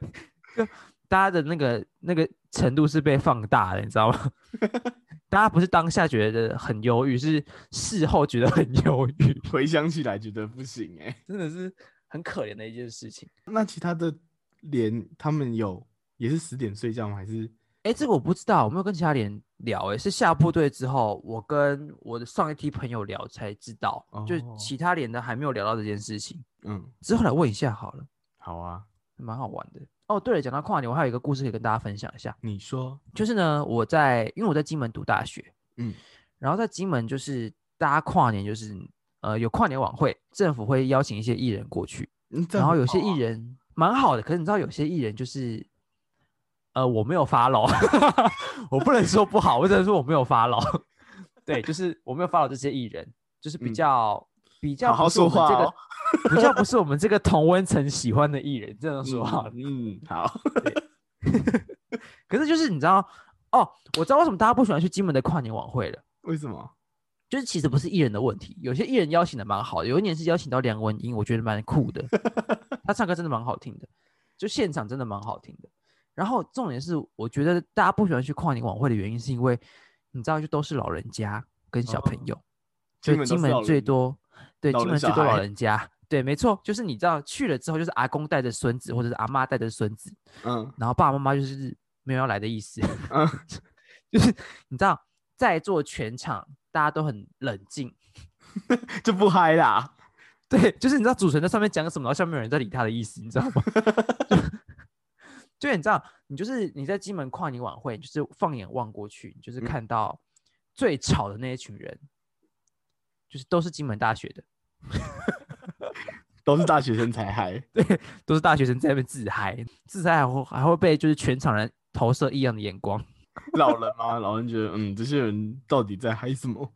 B: 就大家的那个那个程度是被放大的，你知道吗？(laughs) 大家不是当下觉得很忧郁，是事后觉得很忧郁，
A: 回想起来觉得不行哎、
B: 真的是很可怜的一件事情。
A: 那其他的连他们有也是十点睡觉吗？还是
B: 哎，这个我不知道，我没有跟其他人聊。哎，是下部队之后，我跟我的上一批朋友聊才知道，就其他连的还没有聊到这件事情。
A: 嗯，
B: 之后来问一下好了，
A: 好啊，
B: 蛮好玩的。哦，对了，讲到跨年，我还有一个故事可以跟大家分享一下。
A: 你说，
B: 就是呢，我在因为我在金门读大学，
A: 嗯，
B: 然后在金门就是大家跨年就是呃有跨年晚会，政府会邀请一些艺人过去，然后有些艺人蛮好的，可是你知道有些艺人就是呃我没有发牢，(laughs) 我不能说不好，我只能说我没有发牢。对，就是我没有发牢这些艺人，就是比
A: 嗯
B: 较、比较
A: 好说话哦。
B: 比较不是我们这个同温层喜欢的艺人，这样说好了。
A: 嗯，嗯好，(laughs)
B: 可是就是你知道哦，我知道为什么大家不喜欢去金门的跨年晚会了。
A: 为什么？
B: 就是其实不是艺人的问题，有些艺人邀请的蛮好的，有一年是邀请到梁文音，我觉得蛮酷的，(laughs) 他唱歌真的蛮好听的，就现场真的蛮好听的。然后重点是，我觉得大家不喜欢去跨年晚会的原因，是因为你知道，就都是老人家跟小朋友，就
A: 金门
B: 最多，对，
A: 老
B: 金门最多老
A: 人
B: 家，对，没错，就是你知道去了之后，就是阿公带着孙子，或者是阿妈带着孙子，
A: 嗯
B: 然后爸爸妈妈就是没有要来的意思，
A: 嗯，(laughs)
B: 就是你知道，在座全场大家都很冷静，(laughs)
A: 就不嗨啦。(laughs)
B: 对，就是你知道主持人在上面讲什么，然后下面有人在理他的意思，你知道吗？就就你知道，你就是你在金门跨年晚会，就是放眼望过去，你就是
A: 嗯
B: 看到最吵的那一群人，就是都是金门大学的，(laughs)
A: 都是大学生才嗨。
B: 对都是大学生在那边自嗨，自嗨还会还会被就是全场人投射异样的眼光
A: 老人嘛，老人觉得，嗯，这些人到底在嗨什么？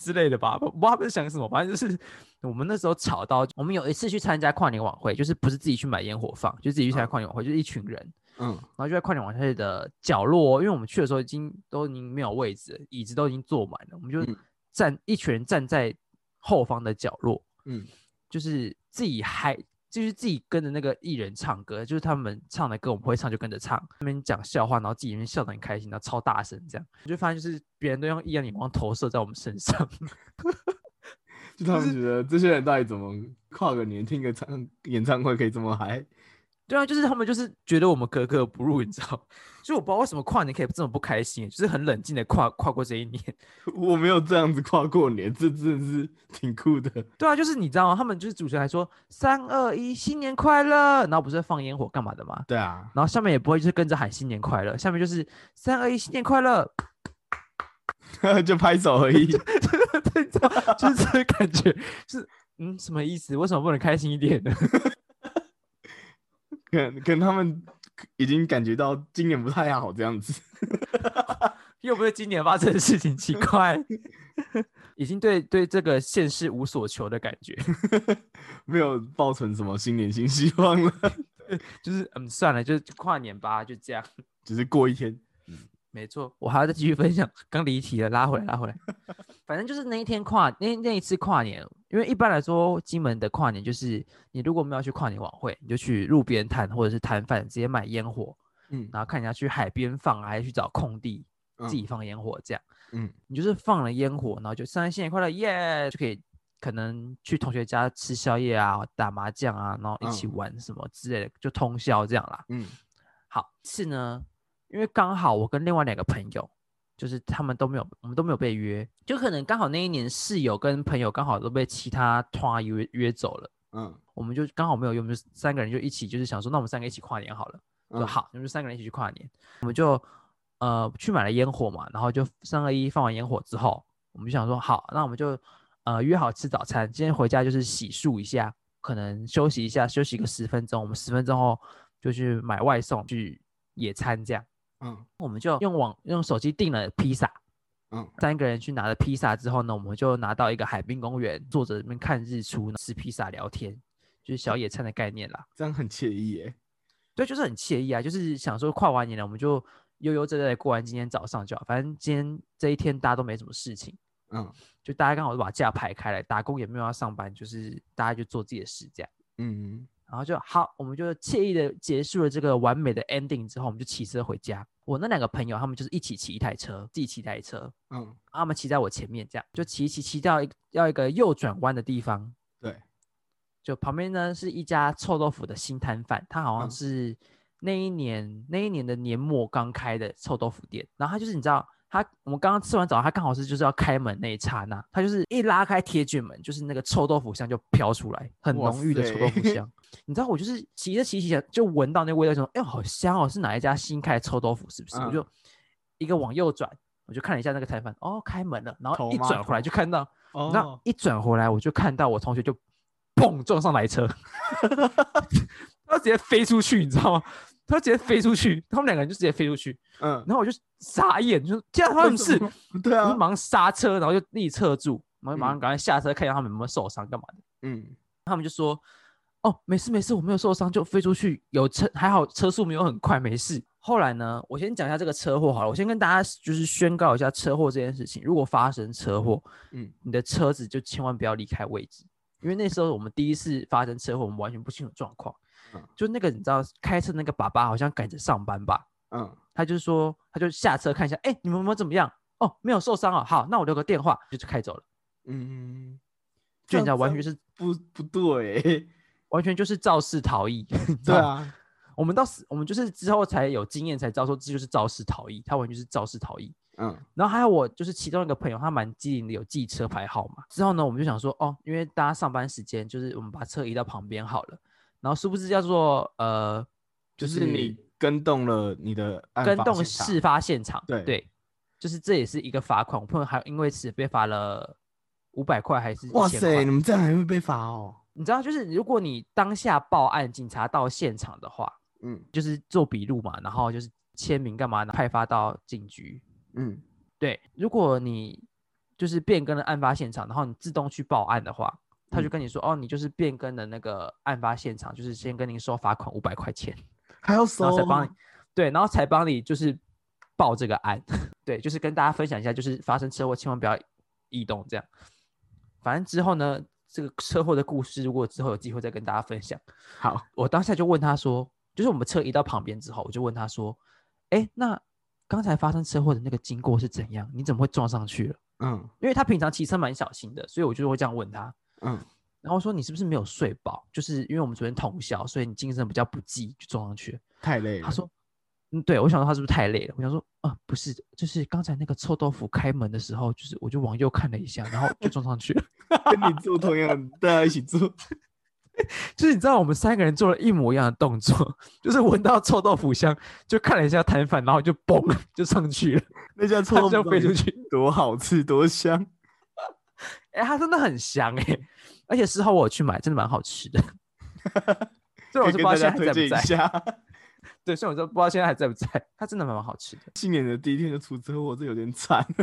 B: 之类的吧，我不知道他们在想什么，反正就是 (laughs) 我们那时候吵到，我们有一次去参加跨年晚会，就是不是自己去买烟火放，就自己去参加跨年晚会，就是一群人。
A: 嗯。
B: 然后就在跨年晚会的角落哦，因为我们去的时候已经都已经没有位置，椅子都已经坐满了，我们就
A: 嗯。
B: 站、一群人站在后方的角落，
A: 嗯，
B: 就是自己嗨，就是自己跟着那个艺人唱歌，就是他们唱的歌我们会唱就跟着唱，那边讲笑话，然后自己那边笑得很开心，然后超大声这样，我就发现就是别人都用异样眼光投射在我们身上，(laughs)
A: 就他们觉得这些人到底怎么跨个年听个唱演唱会可以这么嗨？
B: 对啊，就是他们就是觉得我们格格不入，你知道，(laughs) 所以我不知道为什么跨年可以这么不开心，就是很冷静的跨跨过这一年。(laughs)
A: 我没有这样子跨过年，这真的是挺酷的。
B: 对啊，就是你知道吗？他们就是主持人还说三二一，新年快乐，然后不是在放烟火干嘛的吗？
A: 对啊，
B: 然后下面也不会就是跟着喊新年快乐，下面就是三二一，新年快乐。(laughs)
A: 就拍手而已。
B: 对就是这个感觉，是嗯，什么意思？为什么不能开心一点呢？
A: 可能可能他们已经感觉到今年不太好这样子。(laughs)
B: 又不是今年发生的事情，奇怪，(laughs) 已经对对这个现世无所求的感觉，(laughs)
A: 没有抱存什么新年新希望了，
B: 就是嗯，算了，就是跨年吧，就这样。
A: 只是过一天。
B: 没错，我还要再继续分享，刚离题了，拉回来，拉回来。(laughs) 反正就是那一天跨那那一次跨年，因为一般来说，金门的跨年就是你如果没有去跨年晚会，你就去路边摊或者是摊贩直接买烟火，
A: 嗯
B: 然后看人家去海边放啊，还是去找空地
A: 嗯
B: 自己放烟火这样。
A: 嗯
B: 你就是放了烟火，然后就圣诞新年快乐耶，就可以可能去同学家吃宵夜啊，打麻将啊，然后一起
A: 嗯
B: 玩什么之类的，就通宵这样啦。
A: 嗯
B: 好，是呢，因为刚好我跟另外两个朋友，就是他们都没有，我们都没有被约，就可能刚好那一年室友跟朋友刚好都被其他团约约走了，
A: 嗯
B: 我们就刚好没有约，我们就三个人就一起，就是想说，那我们三个一起跨年好了。说
A: 嗯
B: 好，我们就三个人一起去跨年，我们就呃去买了烟火嘛，然后就三二一放完烟火之后，我们就想说好，那我们就呃约好吃早餐，今天回家就是洗漱一下，可能休息一下，休息个十分钟，我们十分钟后就去买外送去野餐这样，
A: 嗯。
B: 我们就用网用手机订了披萨，
A: 嗯。
B: 三个人去拿了披萨之后呢，我们就拿到一个海滨公园，坐着那边看日出，吃披萨聊天，就是小野餐的概念啦。
A: 这样很惬意耶。
B: 对，就是很惬意啊，就是想说跨完年了，我们就悠悠哉哉地过完今天早上就好，反正今天这一天大家都没什么事情，
A: 嗯。
B: 就大家刚好都把假排开来，打工也没有要上班，就是大家就做自己的事这样，
A: 嗯
B: 然后就好，我们就惬意的结束了这个完美的 ending 之后，我们就骑车回家。我那两个朋友他们就是一起骑一台车，自己骑一台车，
A: 嗯，
B: 他们骑在我前面，这样就骑一骑骑到一个要一个右转弯的地方，
A: 对，
B: 就旁边呢是一家臭豆腐的新摊贩，他好像
A: 嗯
B: 是那一年、那一年的年末刚开的臭豆腐店。然后他就是你知道，他我们刚刚吃完早，他刚好是就是要开门那一刹那，他就是一拉开铁卷门，就是那个臭豆腐香就飘出来，很
A: 哇
B: 浓郁的臭豆腐 (laughs) 香。你知道我就是骑着骑骑着就闻到那味道，就说哎呦好香哦，是哪一家新开的臭豆腐是不是？我
A: 嗯
B: 就一个往右转，我就看了一下那个摊贩，哦开门了，然后一转回来就看到。那
A: 哦，
B: 一转回来，我就看到我同学就砰撞上来车，(laughs) 他直接飞出去，你知道吗？他直接飞出去，他们两个人就直接飞出去，
A: 嗯，
B: 然后我就傻眼，就说天啊，发生什么事？
A: 对啊，
B: 我就马上刹车，然后就立侧住，然后马上
A: 嗯
B: 赶快下车看一下他们有没有受伤，干嘛的？
A: 嗯
B: 他们就说：“哦，没事没事，我没有受伤，就飞出去，有车还好，车速没有很快，没事。”后来呢，我先讲一下这个车祸好了，我先跟大家就是宣告一下车祸这件事情。如果发生车祸，
A: 嗯
B: 你的车子就千万不要离开位置，因为那时候我们第一次发生车祸，我们完全不清楚状况。
A: 嗯
B: 就那个你知道，开车那个爸爸好像赶着上班吧，
A: 嗯
B: 他就说，他就下车看一下，哎、你们有没有怎么样？哦，没有受伤啊，好，那我留个电话，就开走了。
A: 嗯，
B: 就你知道，完全是
A: 不不对，
B: 完全就是肇事逃逸。
A: 对，啊，
B: 我们到死，我们就是之后才有经验，才知道说这就是肇事逃逸，他完全是肇事逃逸。
A: 嗯
B: 然后还有我就是其中一个朋友，他蛮机灵的，有记车牌号码。之后呢，我们就想说，哦，因为大家上班时间，就是我们把车移到旁边好了。然后是不是叫做呃，
A: 就是你跟动了你的案
B: 跟动
A: 发现场
B: 事发现场，
A: 对对
B: 就是这也是一个罚款。我朋友还因为此被罚了五百块还是1000
A: 哇塞，你们这样还会被罚哦？
B: 你知道，就是如果你当下报案，警察到现场的话，
A: 嗯
B: 就是做笔录嘛，然后就是签名干嘛？派发到警局。
A: 嗯
B: 对，如果你就是变更了案发现场，然后你自动去报案的话，他就
A: 嗯
B: 跟你说，哦，你就是变更的那个案发现场，就是先跟您收罚款五百块钱，(laughs)
A: 还要收
B: 然后才帮你
A: 哦，
B: 对，然后才帮你就是报这个案，(laughs) 对，就是跟大家分享一下，就是发生车祸千万不要异动这样。反正之后呢，这个车祸的故事，如果之后有机会再跟大家分享。
A: 好，
B: 我当下就问他说，就是我们车移到旁边之后，我就问他说，哎，那刚才发生车祸的那个经过是怎样？你怎么会撞上去了？
A: 嗯
B: 因为他平常骑车蛮小心的，所以我就会这样问他。
A: 嗯
B: 然后说你是不是没有睡饱？就是因为我们昨天通宵，所以你精神比较不济，就撞上去。
A: 太累了。
B: 他说，嗯，对，我想说他是不是太累了？我想说，啊，不是，就是刚才那个臭豆腐开门的时候，就是我就往右看了一下，然后就撞上去了。(laughs)
A: 跟你做同样的，大家一起做。(laughs)
B: 就是你知道，我们三个人做了一模一样的动作，(laughs) 就是闻到臭豆腐香，就看了一下摊贩，然后就嘣就上去了，
A: 那家臭豆腐
B: 就飞出去。
A: 多好吃，多香。
B: 哎、它真的很香哎、而且事后我有去买，真的蛮好吃的。虽然我是不知道现在还在不在。对，虽然我说不知道现在还在不在，它真的蛮好吃的，
A: 新年的第一天就出车祸，这有点惨。(laughs)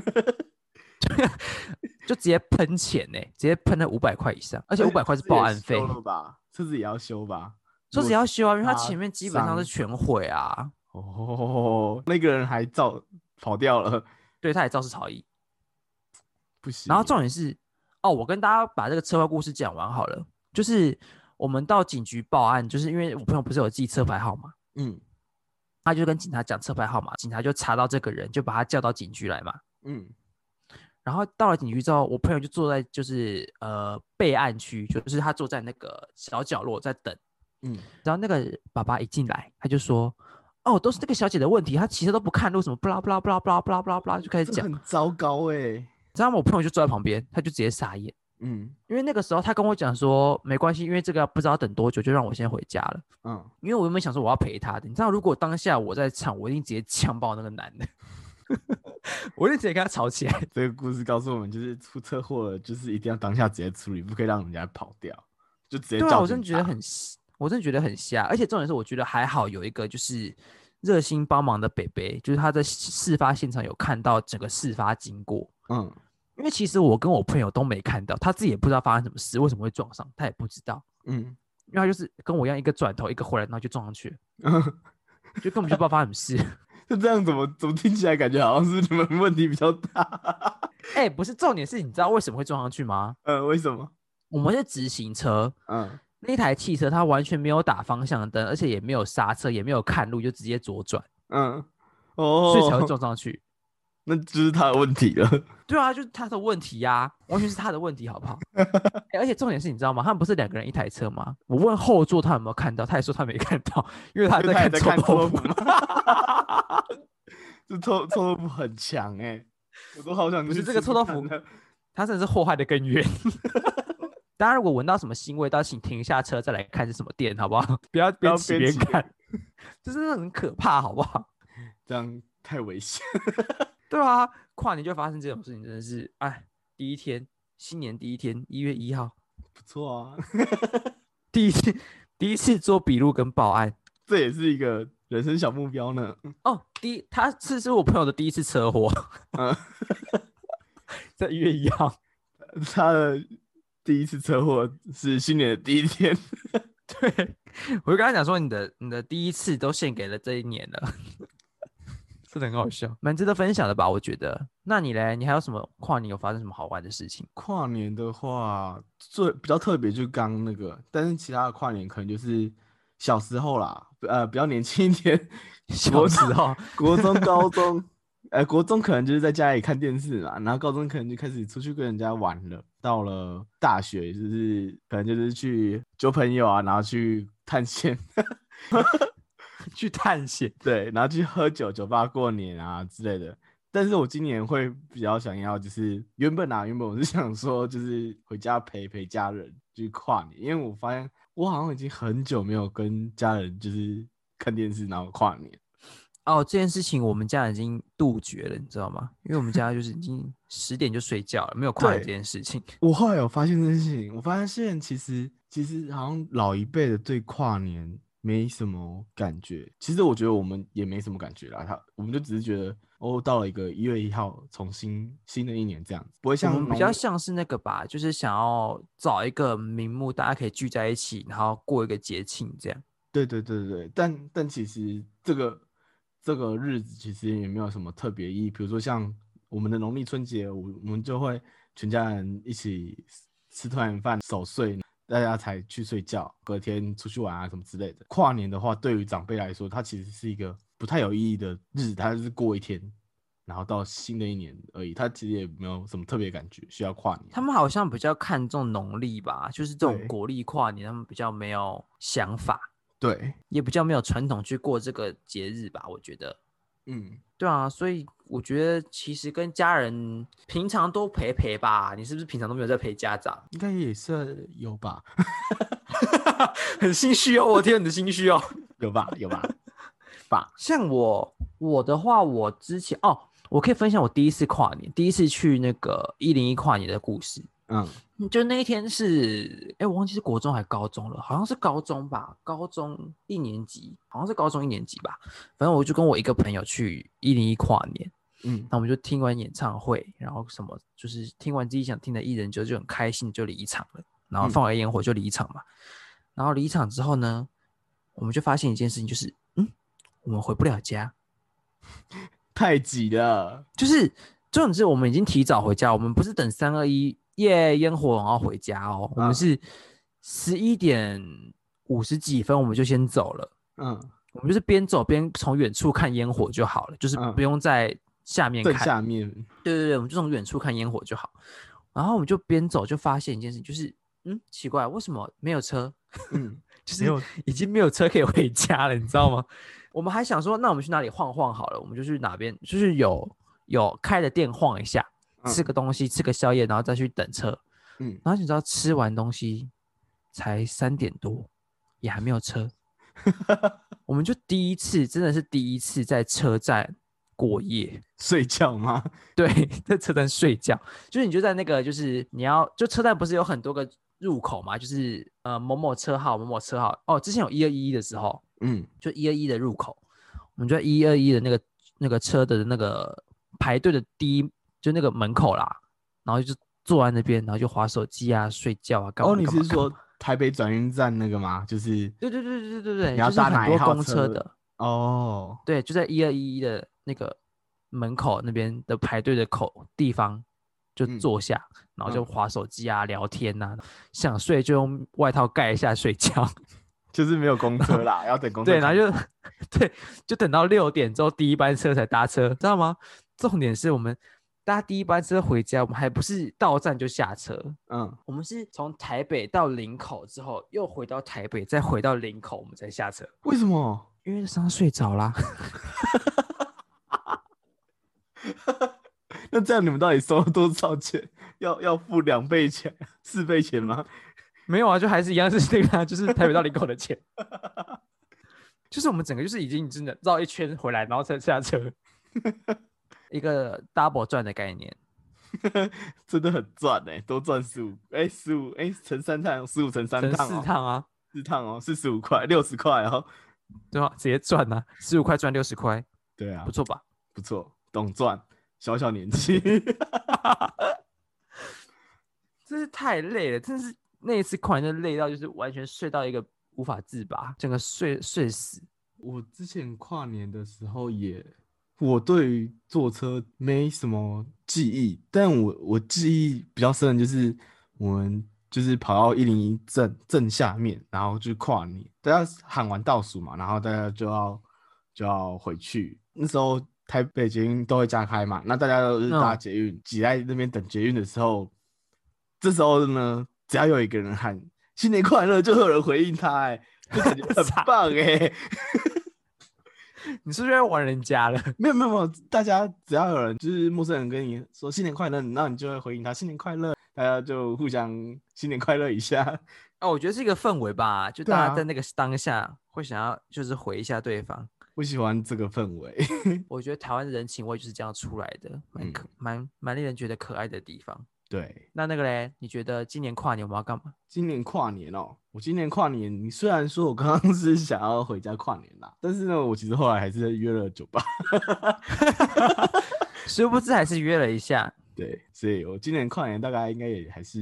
B: 就直接喷钱呢、直接喷了五百块以上，而且五百块是报案费
A: 修，了吧？车子也要修吧？
B: 车子也要修啊，因为它前面基本上是全毁啊。
A: 哦，那个人还造跑掉了，
B: 对，他也肇事逃逸。
A: 不行。
B: 然后重点是，哦，我跟大家把这个车祸故事讲完好了。就是我们到警局报案，就是因为我朋友不是有记车牌号码，
A: 嗯
B: 他就跟警察讲车牌号码，警察就查到这个人，就把他叫到警局来嘛。
A: 嗯
B: 然后到了警局之后，我朋友就坐在就是呃备案区，就是他坐在那个小角落在等。
A: 嗯，
B: 然后那个爸爸一进来，他就说：“哦，都是那个小姐的问题，她骑车都不看路，什么不拉不拉不拉不拉不拉不拉不啦，就开始讲。
A: 很糟糕哎。
B: 然后我朋友就坐在旁边，他就直接傻眼，
A: 嗯
B: 因为那个时候他跟我讲说没关系，因为这个不知道等多久，就让我先回家了。
A: 嗯，
B: 因为我原本想说我要陪他的，你知道，如果当下我在场，我一定直接呛爆那个男的，(laughs) 我一定直接跟他吵起来。
A: 这个故事告诉我们，就是出车祸了，就是一定要当下直接处理，不可以让人家跑掉，就直接
B: 对啊，我真的觉得很，我真的觉得很瞎。而且重点是，我觉得还好有一个就是热心帮忙的北北，就是他在事发现场有看到整个事发经过。
A: 嗯
B: 因为其实我跟我朋友都没看到，他自己也不知道发生什么事，为什么会撞上，他也不知道，
A: 嗯
B: 因为他就是跟我一样，一个转头，一个回来，然后就撞上去了，(laughs) 就根本就不知道发生什么事。(laughs)
A: 就这样怎么怎么听起来感觉好像是你们问题比较大？
B: 哎、不是重点是，你知道为什么会撞上去吗？(laughs)
A: 呃，为什么？
B: 我们是直行车，
A: 嗯
B: 那台汽车它完全没有打方向灯，而且也没有刹车，也没有看路，就直接左转，
A: 嗯，哦，
B: 所以才会撞上去。
A: 那就是他的问题了。(laughs)
B: 对啊，就是他的问题呀、完全是他的问题，好不好？欸 (laughs) 而且重点是，你知道吗？他们不是两个人一台车吗？我问后座他有没有看到，他也说他没看到，因为他
A: 在看
B: 臭豆腐？(laughs)
A: 这臭臭豆腐很强哎、我都好想
B: 不是
A: 去吃
B: 这个臭豆腐他真的是祸害的根源。大家如果闻到什么腥味道，请停下车再来看是什么店，好不好？不要边骑
A: 边
B: 看，这真的很可怕，好不好？
A: 这样太危险。
B: 对啊，跨年就发生这种事情，真的是哎，第一天，新年第一天，一月一号，
A: 不错啊，(laughs)
B: 第一次第一次做笔录跟报案。
A: 这也是一个人生小目标呢。
B: 哦，第一，他这是我朋友的第一次车祸，
A: 嗯，(laughs)
B: 在一月一号。
A: 他的第一次车祸是新年的第一天。
B: 对，我就跟他讲说，你的你的第一次都献给了这一年了，(laughs) 真的很好笑，蛮值得分享的吧？我觉得。那你嘞？你还有什么跨年有发生什么好玩的事情？
A: 跨年的话，最比较特别就刚那个，但是其他的跨年可能就是小时候啦，呃，比较年轻一点，(laughs)
B: 小时候，
A: 国中、高中，(laughs) 呃，国中可能就是在家里看电视嘛，然后高中可能就开始出去跟人家玩了。到了大学，就是可能就是去交朋友啊，然后去探险，(laughs)
B: 去探险。
A: 对，然后去喝酒、酒吧过年啊之类的。但是我今年会比较想要，就是原本啊，原本我是想说，就是回家陪陪家人，就是跨年，因为我发现我好像已经很久没有跟家人就是看电视，然后跨年。
B: 哦，这件事情我们家已经杜绝了，你知道吗？因为我们家就是已经 (laughs) 十点就睡觉了，没有跨年这件事情。
A: 我后来有发现这件事情，我发现其实其实好像老一辈的对跨年没什么感觉，其实我觉得我们也没什么感觉啦，他我们就只是觉得哦，到了一个一月一号，重新新的一年这样子，不会
B: 我
A: 像
B: 们比较像是那个吧，就是想要找一个名目，大家可以聚在一起，然后过一个节庆这样。
A: 对对对对对，但但其实这个这个日子其实也没有什么特别意义，比如说像我们的农历春节，我我们就会全家人一起吃团圆饭、守岁，大家才去睡觉，隔天出去玩啊什么之类的。跨年的话，对于长辈来说，它其实是一个不太有意义的日子，它就是过一天，然后到新的一年而已，它其实也没有什么特别感觉需要跨年。
B: 他们好像比较看重农历吧，就是这种国历跨年，他们比较没有想法，
A: 对，
B: 也比较没有传统去过这个节日吧。我觉得，
A: 嗯，
B: 对啊，所以我觉得其实跟家人平常多陪陪吧。你是不是平常都没有在陪家长？(laughs)
A: 应该也是有吧，(laughs)
B: 很心虚哦，我听你的心虚哦。(laughs)
A: 有吧，有吧，吧，
B: 像我我的话，我之前哦，我可以分享我第一次跨年，第一次去那个一零一跨年的故事。
A: 嗯
B: 嗯就那一天是，哎，我忘记是国中还高中了，好像是高中吧，高中一年级，好像是高中一年级吧。反正我就跟我一个朋友去一零一跨年，
A: 嗯
B: 那我们就听完演唱会，然后什么就是听完自己想听的艺人就就很开心就离场了，然后
A: 嗯
B: 放完烟火就离场嘛。然后离场之后呢，我们就发现一件事情，就是嗯，我们回不了家，
A: 太挤了。
B: 就是重点是我们已经提早回家，我们不是等三二一耶烟火然后回家哦，我们
A: 嗯
B: 是十一点五十几分我们就先走了。
A: 嗯，
B: 我们就是边走边从远处看烟火就好了，就是
A: 嗯
B: 不用在下面
A: 正
B: 看。
A: 下面。
B: 对对对，我们就从远处看烟火就好。然后我们就边走就发现一件事，就是嗯，奇怪，为什么没有车？
A: 嗯，(laughs)
B: 就是已经没有车可以回家了，你知道吗？我们还想说，那我们去哪里晃晃好了？我们就去哪边，就是有有开的店晃一下，吃
A: 嗯
B: 个东西，吃个宵夜，然后再去等车。
A: 嗯，
B: 然后你知道吃完东西才三点多，也还没有车。(laughs) 我们就第一次，真的是第一次在车站过夜。
A: 睡觉吗？(laughs)
B: 对，在车站睡觉，就是你就在那个，就是你要就车站不是有很多个入口嘛，就是呃某某车号某某车号哦，之前有一二一的时候，
A: 嗯
B: 就一二一的入口，我们就在一二一的那个那个车的那个排队的第一就那个门口啦，然后就坐在那边，然后就划手机啊、睡觉啊，干嘛
A: 哦，你是说台北转运站那个吗？就是
B: 对对对对对对对，
A: 你要
B: 就是很
A: 搭哪一号
B: 多公车
A: 车
B: 的，
A: 哦，
B: 对，就在一二一一的那个门口那边的排队的口地方，就
A: 嗯
B: 坐下，然后就
A: 嗯
B: 划手机啊、聊天呐、想睡就用外套盖一下睡觉。(laughs)
A: 就是没有公车啦，(laughs) 要等公车
B: 对，然后就 (laughs) 对，就等到六点之后第一班车才搭车，知道吗？重点是我们搭第一班车回家，我们还不是到站就下车，
A: 嗯，
B: 我们是从台北到林口之后，又回到台北，再回到林口，我们才下车，
A: 为什么？(laughs)
B: 因为上睡着啦。(laughs)
A: 那这样你们到底收了多少钱？要要付两倍钱、四倍钱吗？
B: 没有啊，就还是一样是那个、啊，就是台北到林口的钱。(laughs) 就是我们整个就是已经真的绕一圈回来，然后才下车，一个 double 赚的概念。(laughs)
A: 真的很赚哎、多赚十五哎，十五哎，乘三趟，十五乘三
B: 乘
A: 趟、哦，
B: 四趟啊，
A: 四趟哦，四十五块，六十块哦。(laughs)
B: 对啊？直接赚啊，十五块赚六十块，
A: 对啊
B: 不，错吧？
A: 不错，懂赚，小小年纪。(laughs)
B: 真是太累了，真是那一次跨年就累到就是完全睡到一个无法自拔，整个睡睡死。
A: 我之前跨年的时候也，我对于坐车没什么记忆，但我我记忆比较深的就是我们就是跑到一零一正正下面，然后就跨年，大家喊完倒数嘛，然后大家就要就要回去。那时候台北捷运都会加开嘛，那大家都是搭
B: 嗯
A: 捷运，挤在那边等捷运的时候，这时候呢，只要有一个人喊新年快乐，就会有人回应他、哎，就感觉很 (laughs) 棒哎、(laughs)
B: 你是不是在玩人家了？(laughs)
A: 没有没有没有，大家只要有人就是陌生人跟你说新年快乐，那你就会回应他新年快乐，大家就互相新年快乐一下。
B: 哦，我觉得是一个氛围吧，就大家在那个当下会想要就是回一下对方。
A: 我喜欢这个氛围。
B: 我觉得台湾的人情味就是这样出来的，蛮可蛮蛮令人觉得可爱的地方。
A: 对，
B: 那那个嘞，你觉得今年跨年我们要干嘛？
A: 今年跨年哦，我今年跨年，你虽然说我刚刚是想要回家跨年啦，但是呢，我其实后来还是约了酒吧。(laughs) (laughs)
B: 殊不知还是约了一下。
A: 对，所以我今年跨年大概应该也还是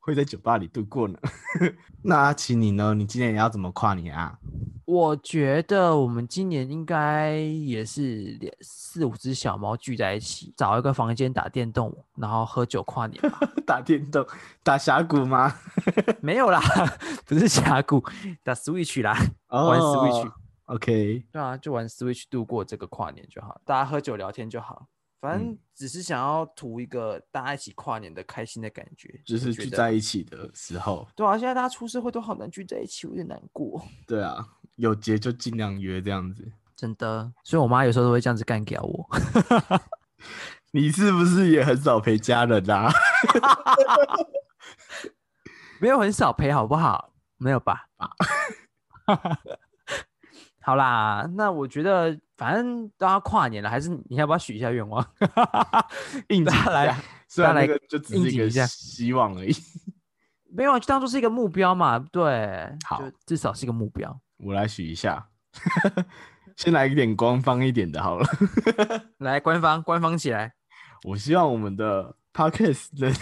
A: 会在酒吧里度过呢。(laughs) 那阿奇你呢？你今年要怎么跨年啊？
B: 我觉得我们今年应该也是两四五只小猫聚在一起，找一个房间打电动，然后喝酒跨年吧。(laughs)
A: 打电动、打峡谷吗？(laughs)
B: 没有啦，不是峡谷，打 Switch 啦，玩 Switch。
A: 哦 OK，
B: 对啊，就玩 Switch 度过这个跨年就好，大家喝酒聊天就好。反正
A: 嗯
B: 只是想要图一个大家一起跨年的开心的感觉，
A: 就是聚在一起的时候。
B: 对啊，现在大家出社会都好难聚在一起，我有点难过，
A: 对啊，有节就尽量约这样子。
B: 真的。所以我妈有时候都会这样子干掉我。(laughs)
A: 你是不是也很少陪家人啊？(laughs)
B: 没有很少陪，好不好？没有吧？(laughs) 好啦，那我觉得反正都要跨年了，还是你要不要许一下愿望？(laughs)
A: 应下，虽然
B: 来
A: 那个就只是一个希望而已。(laughs)
B: 没有，就当做是一个目标嘛，对，
A: 好
B: 就至少是一个目标。
A: 我来许一下，先来一点官方一点的好了。(laughs)
B: 来，官方官方起来，
A: 我希望我们的 podcast 的，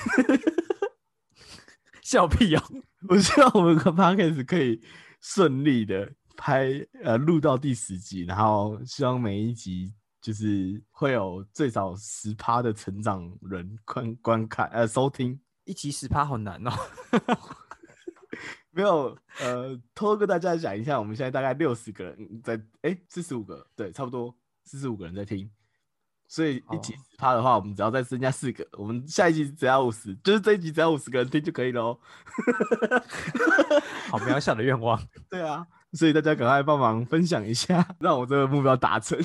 B: 笑屁哦！
A: 我希望我们的 podcast 可以顺利的拍呃录到第十集，然后希望每一集就是会有最少十趴的成长人观观看呃收听。
B: 一集十趴好难哦。(laughs)
A: 没有，呃，偷偷跟大家讲一下，我们现在大概六十个人在，哎，四十五个，对，差不多四十五个人在听，所以一集
B: 哦
A: 十趴的话，我们只要再增加四个，我们下一集只要五十，就是这一集只要五十个人听就可以喽。(laughs)
B: 好渺小的愿望。
A: 对啊，所以大家赶快帮忙分享一下，(laughs) 让我这个目标达成。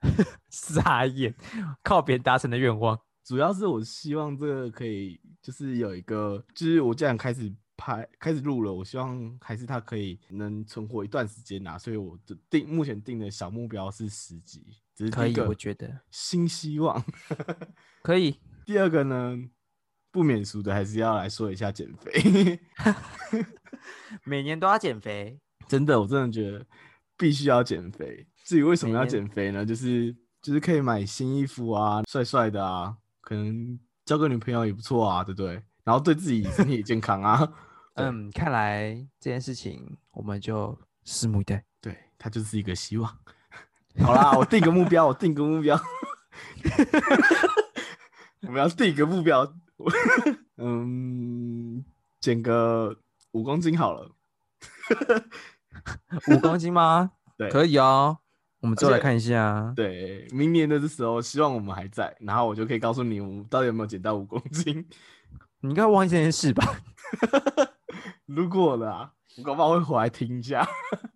A: (laughs)
B: 傻眼，靠别人达成的愿望。
A: 主要是我希望这个可以，就是有一个，就是我既然开始拍、开始录了，我希望还是它可以能存活一段时间呐、所以我的定目前定的小目标是十集，只是
B: 可以，我觉得
A: 新希望。
B: 可以。(laughs)
A: 第二个呢，不免俗的还是要来说一下减肥。
B: 每年都要减肥，
A: 真的，我真的觉得必须要减肥。至于为什么要减肥呢？就是就是可以买新衣服啊，帅帅的啊，可能交个女朋友也不错啊，对不对？然后对自己身体也健康啊。(laughs)
B: 嗯，看来这件事情我们就拭目以待。
A: 对，它就是一个希望。好啦，我定个目标，我定个目标，(laughs) 我们要定一个目标。我嗯，减个五公斤好了。(laughs)
B: 五公斤吗？(laughs)
A: 对
B: 可以哦。我们之后来看一下。
A: 对，明年的这时候，希望我们还在，然后我就可以告诉你，我们到底有没有减到五公斤。
B: 你应该忘记这件事吧？(laughs)
A: 如果啦，我搞不好会回来听一下。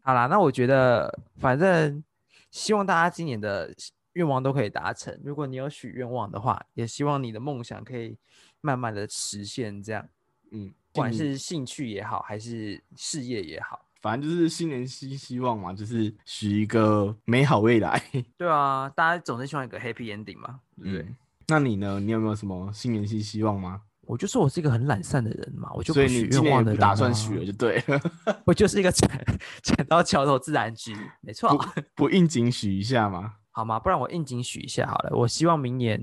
B: 好啦，那我觉得反正希望大家今年的愿望都可以达成。如果你有许愿望的话，也希望你的梦想可以慢慢的实现。这样，
A: 嗯，
B: 不管是兴趣也好，还是事业也好。
A: 反正就是新年新希望嘛，就是许一个美好未来。(laughs)
B: 对啊，大家总是希望一个 happy ending 嘛，对不对？
A: 嗯，那你呢？你有没有什么新年新希望吗？
B: 我就说我是一个很懒散的人嘛，我就不许愿望的人、啊。
A: 打算许了，就对了，(laughs)
B: 我就是一个铲铲到桥头自然直，没错，(laughs)
A: 不应景许一下吗？
B: 好吗？不然我应景许一下好了。我希望明年，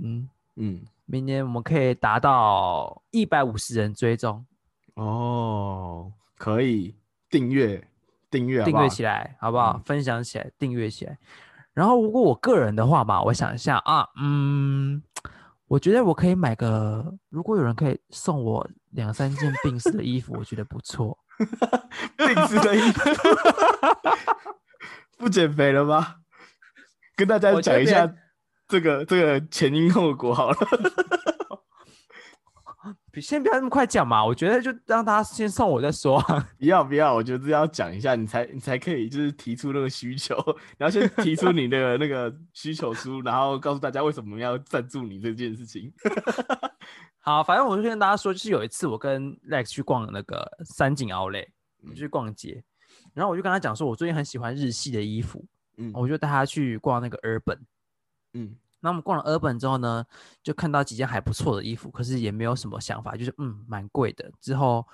A: 嗯，
B: 明年我们可以达到一百五十人追踪，
A: 哦，可以订阅订阅好
B: 订阅起来，好不好？
A: 嗯
B: 分享起来，订阅起来。然后，如果我个人的话吧，我想一下啊，嗯，我觉得我可以买个，如果有人可以送我两三件病死的衣服，我觉得不错。(laughs) (laughs)
A: 病死的衣服，不减肥了吗？跟大家讲一下这个这个前因后果好了。
B: 比先不要那么快讲嘛，我觉得就让大家先送我再说啊。(laughs)
A: 不要不要，我觉得这要讲一下，你才你才可以就是提出那个需求，(laughs) 你要先提出你的那个需求书，然后告诉大家为什么要赞助你这件事情。(laughs)
B: 好，反正我就跟大家说，就是有一次我跟 Lex 去逛那个三井奥莱，我们去逛街，然后我就跟他讲说，我最近很喜欢日系的衣服，
A: 嗯
B: 我就带他去逛那个 Urban。
A: 嗯
B: 那我们逛了 Urban 之后呢，就看到几件还不错的衣服，可是也没有什么想法，就是嗯蛮贵的，之后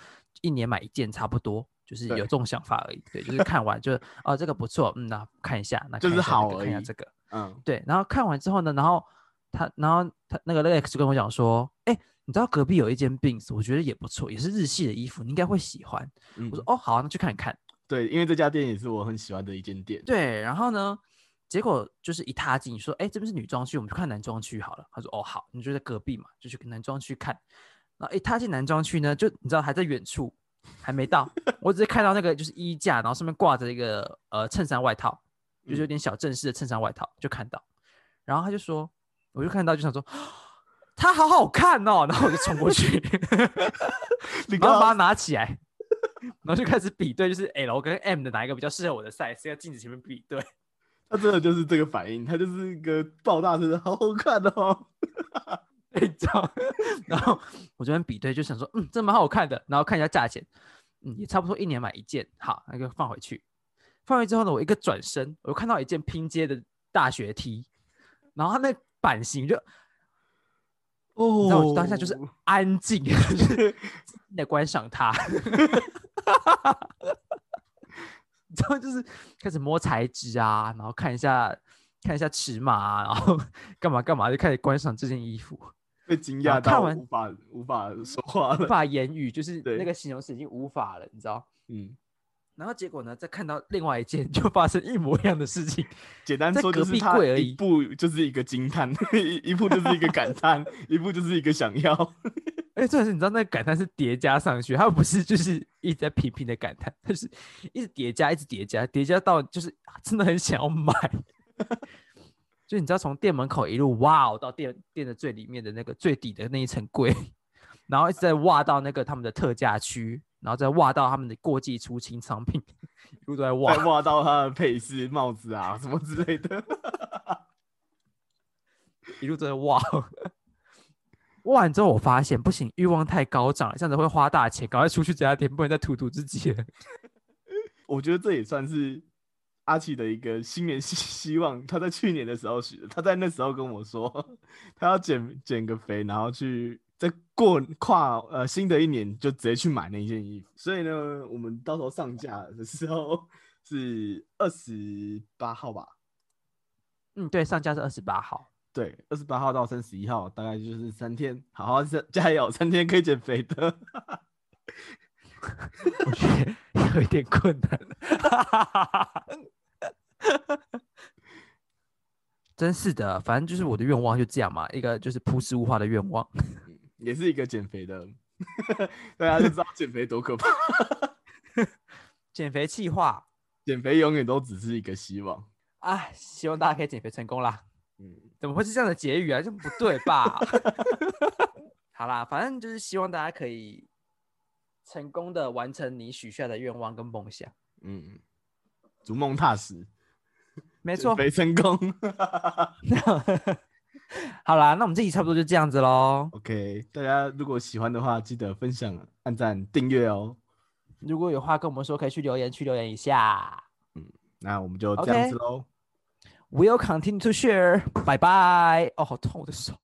B: 一年买一件差不多，就是有
A: 对
B: 这种想法而已。对，就是看完就哦这个不错，嗯那看一下，那
A: 就是好而已
B: 看一下这个。
A: 嗯
B: 对，然后看完之后呢，然后他，然后他那个 Lex 就跟我讲说，哎，你知道隔壁有一件 Bins，我觉得也不错，也是日系的衣服，你应该会喜欢。
A: 嗯
B: 我说哦，好、啊，那去看看。
A: 对，因为这家店也是我很喜欢的一间店。
B: 对，然后呢，结果就是一踏进说，哎，这边是女装区，我们去看男装区好了。他说哦好，你就在隔壁嘛，就去男装区看。然后一踏进男装区呢，就你知道还在远处，还没到，(laughs) 我只是看到那个就是衣架，然后上面挂着一个呃衬衫外套，就是有
A: 嗯
B: 点小正式的衬衫外套，就看到。然后他就说，我就看到就想说，它好好看哦，然后我就冲过去，(laughs)
A: 你
B: 然后把它拿起来，然后就开始比对，就是 L 跟 M 的哪一个比较适合我的 size，在镜子前面比对。
A: 他真的就是这个反应，他就是一个爆大声的，好好看哦。(laughs)
B: 然后我这边比对就想说，嗯，这蛮好看的，然后看一下价钱，嗯，也差不多一年买一件，好，那就放回去。放回去之后呢，我一个转身，我又看到一件拼接的大学 T，然后它那版型就
A: 哦
B: 当下就是安静，(laughs) 就是在观赏它，(laughs) 你知道就是开始摸材质啊，然后看一下看一下尺码啊，然后 (laughs) 干嘛干嘛，就开始观赏这件衣服，(laughs)
A: 被惊讶到无法无法说话
B: 无。法言语，就是那个形容词已经无法了，你知道？
A: 嗯，
B: 然后结果呢，再看到另外一件，就发生一模一样的事情。(laughs)
A: 简单说就是他一步就是一个惊叹，一一步就是一个感叹，一步就是一个想要。
B: 而且重点是，你知道那个感叹是叠加上去，它不是就是一直在频频的感叹，它是一直叠加，一直叠加，叠加到就是真的很想要买。(laughs) 就你知道，从店门口一路哇哦到店店的最里面的那个最底的那一层柜，(laughs) 然后一直在挖到那个他们的特价区，然后再挖到他们的过季出清商品，一路都在挖
A: 再。挖到他的配饰、帽子啊什么之类的。(laughs)
B: 一路都在挖。挖完之后，我发现不行，欲望太高涨了，这样子会花大钱，赶快出去这家店，不能再荼毒自己了。(laughs)
A: 我觉得这也算是阿奇的一个新年希 (laughs) 希望。他在去年的时候许的，他在那时候跟我说，他要减减个肥，然后去在过跨呃新的一年就直接去买那件衣服。所以呢，我们到时候上架的时候是二十八号吧？
B: 嗯，对，上架是二十八号。
A: 对，二十八号到三十一号，大概就是三天，好好加加油，三天可以减肥的。
B: 我觉得有一点困难。真是的，反正就是我的愿望就这样嘛，一个就是朴实无华的愿望。
A: 也是一个减肥的，大家就知道减肥多可怕。
B: 减肥计划，
A: 减肥永远都只是一个希望。
B: 哎，希望大家可以减肥成功啦。
A: 嗯，
B: 怎么会是这样的结语啊？这不对吧？(laughs) 好啦，反正就是希望大家可以成功的完成你许下的愿望跟梦想。
A: 嗯，逐梦踏实，(laughs)
B: 没错，
A: 没成功。(laughs)
B: 好啦，那我们这集差不多就这样子喽。
A: OK，大家如果喜欢的话，记得分享、按赞、订阅哦。
B: 如果有话跟我们说，可以去留言区留言一下。
A: 嗯那我们就这样子喽。
B: We'll continue to share。拜拜。哦，好痛我的手。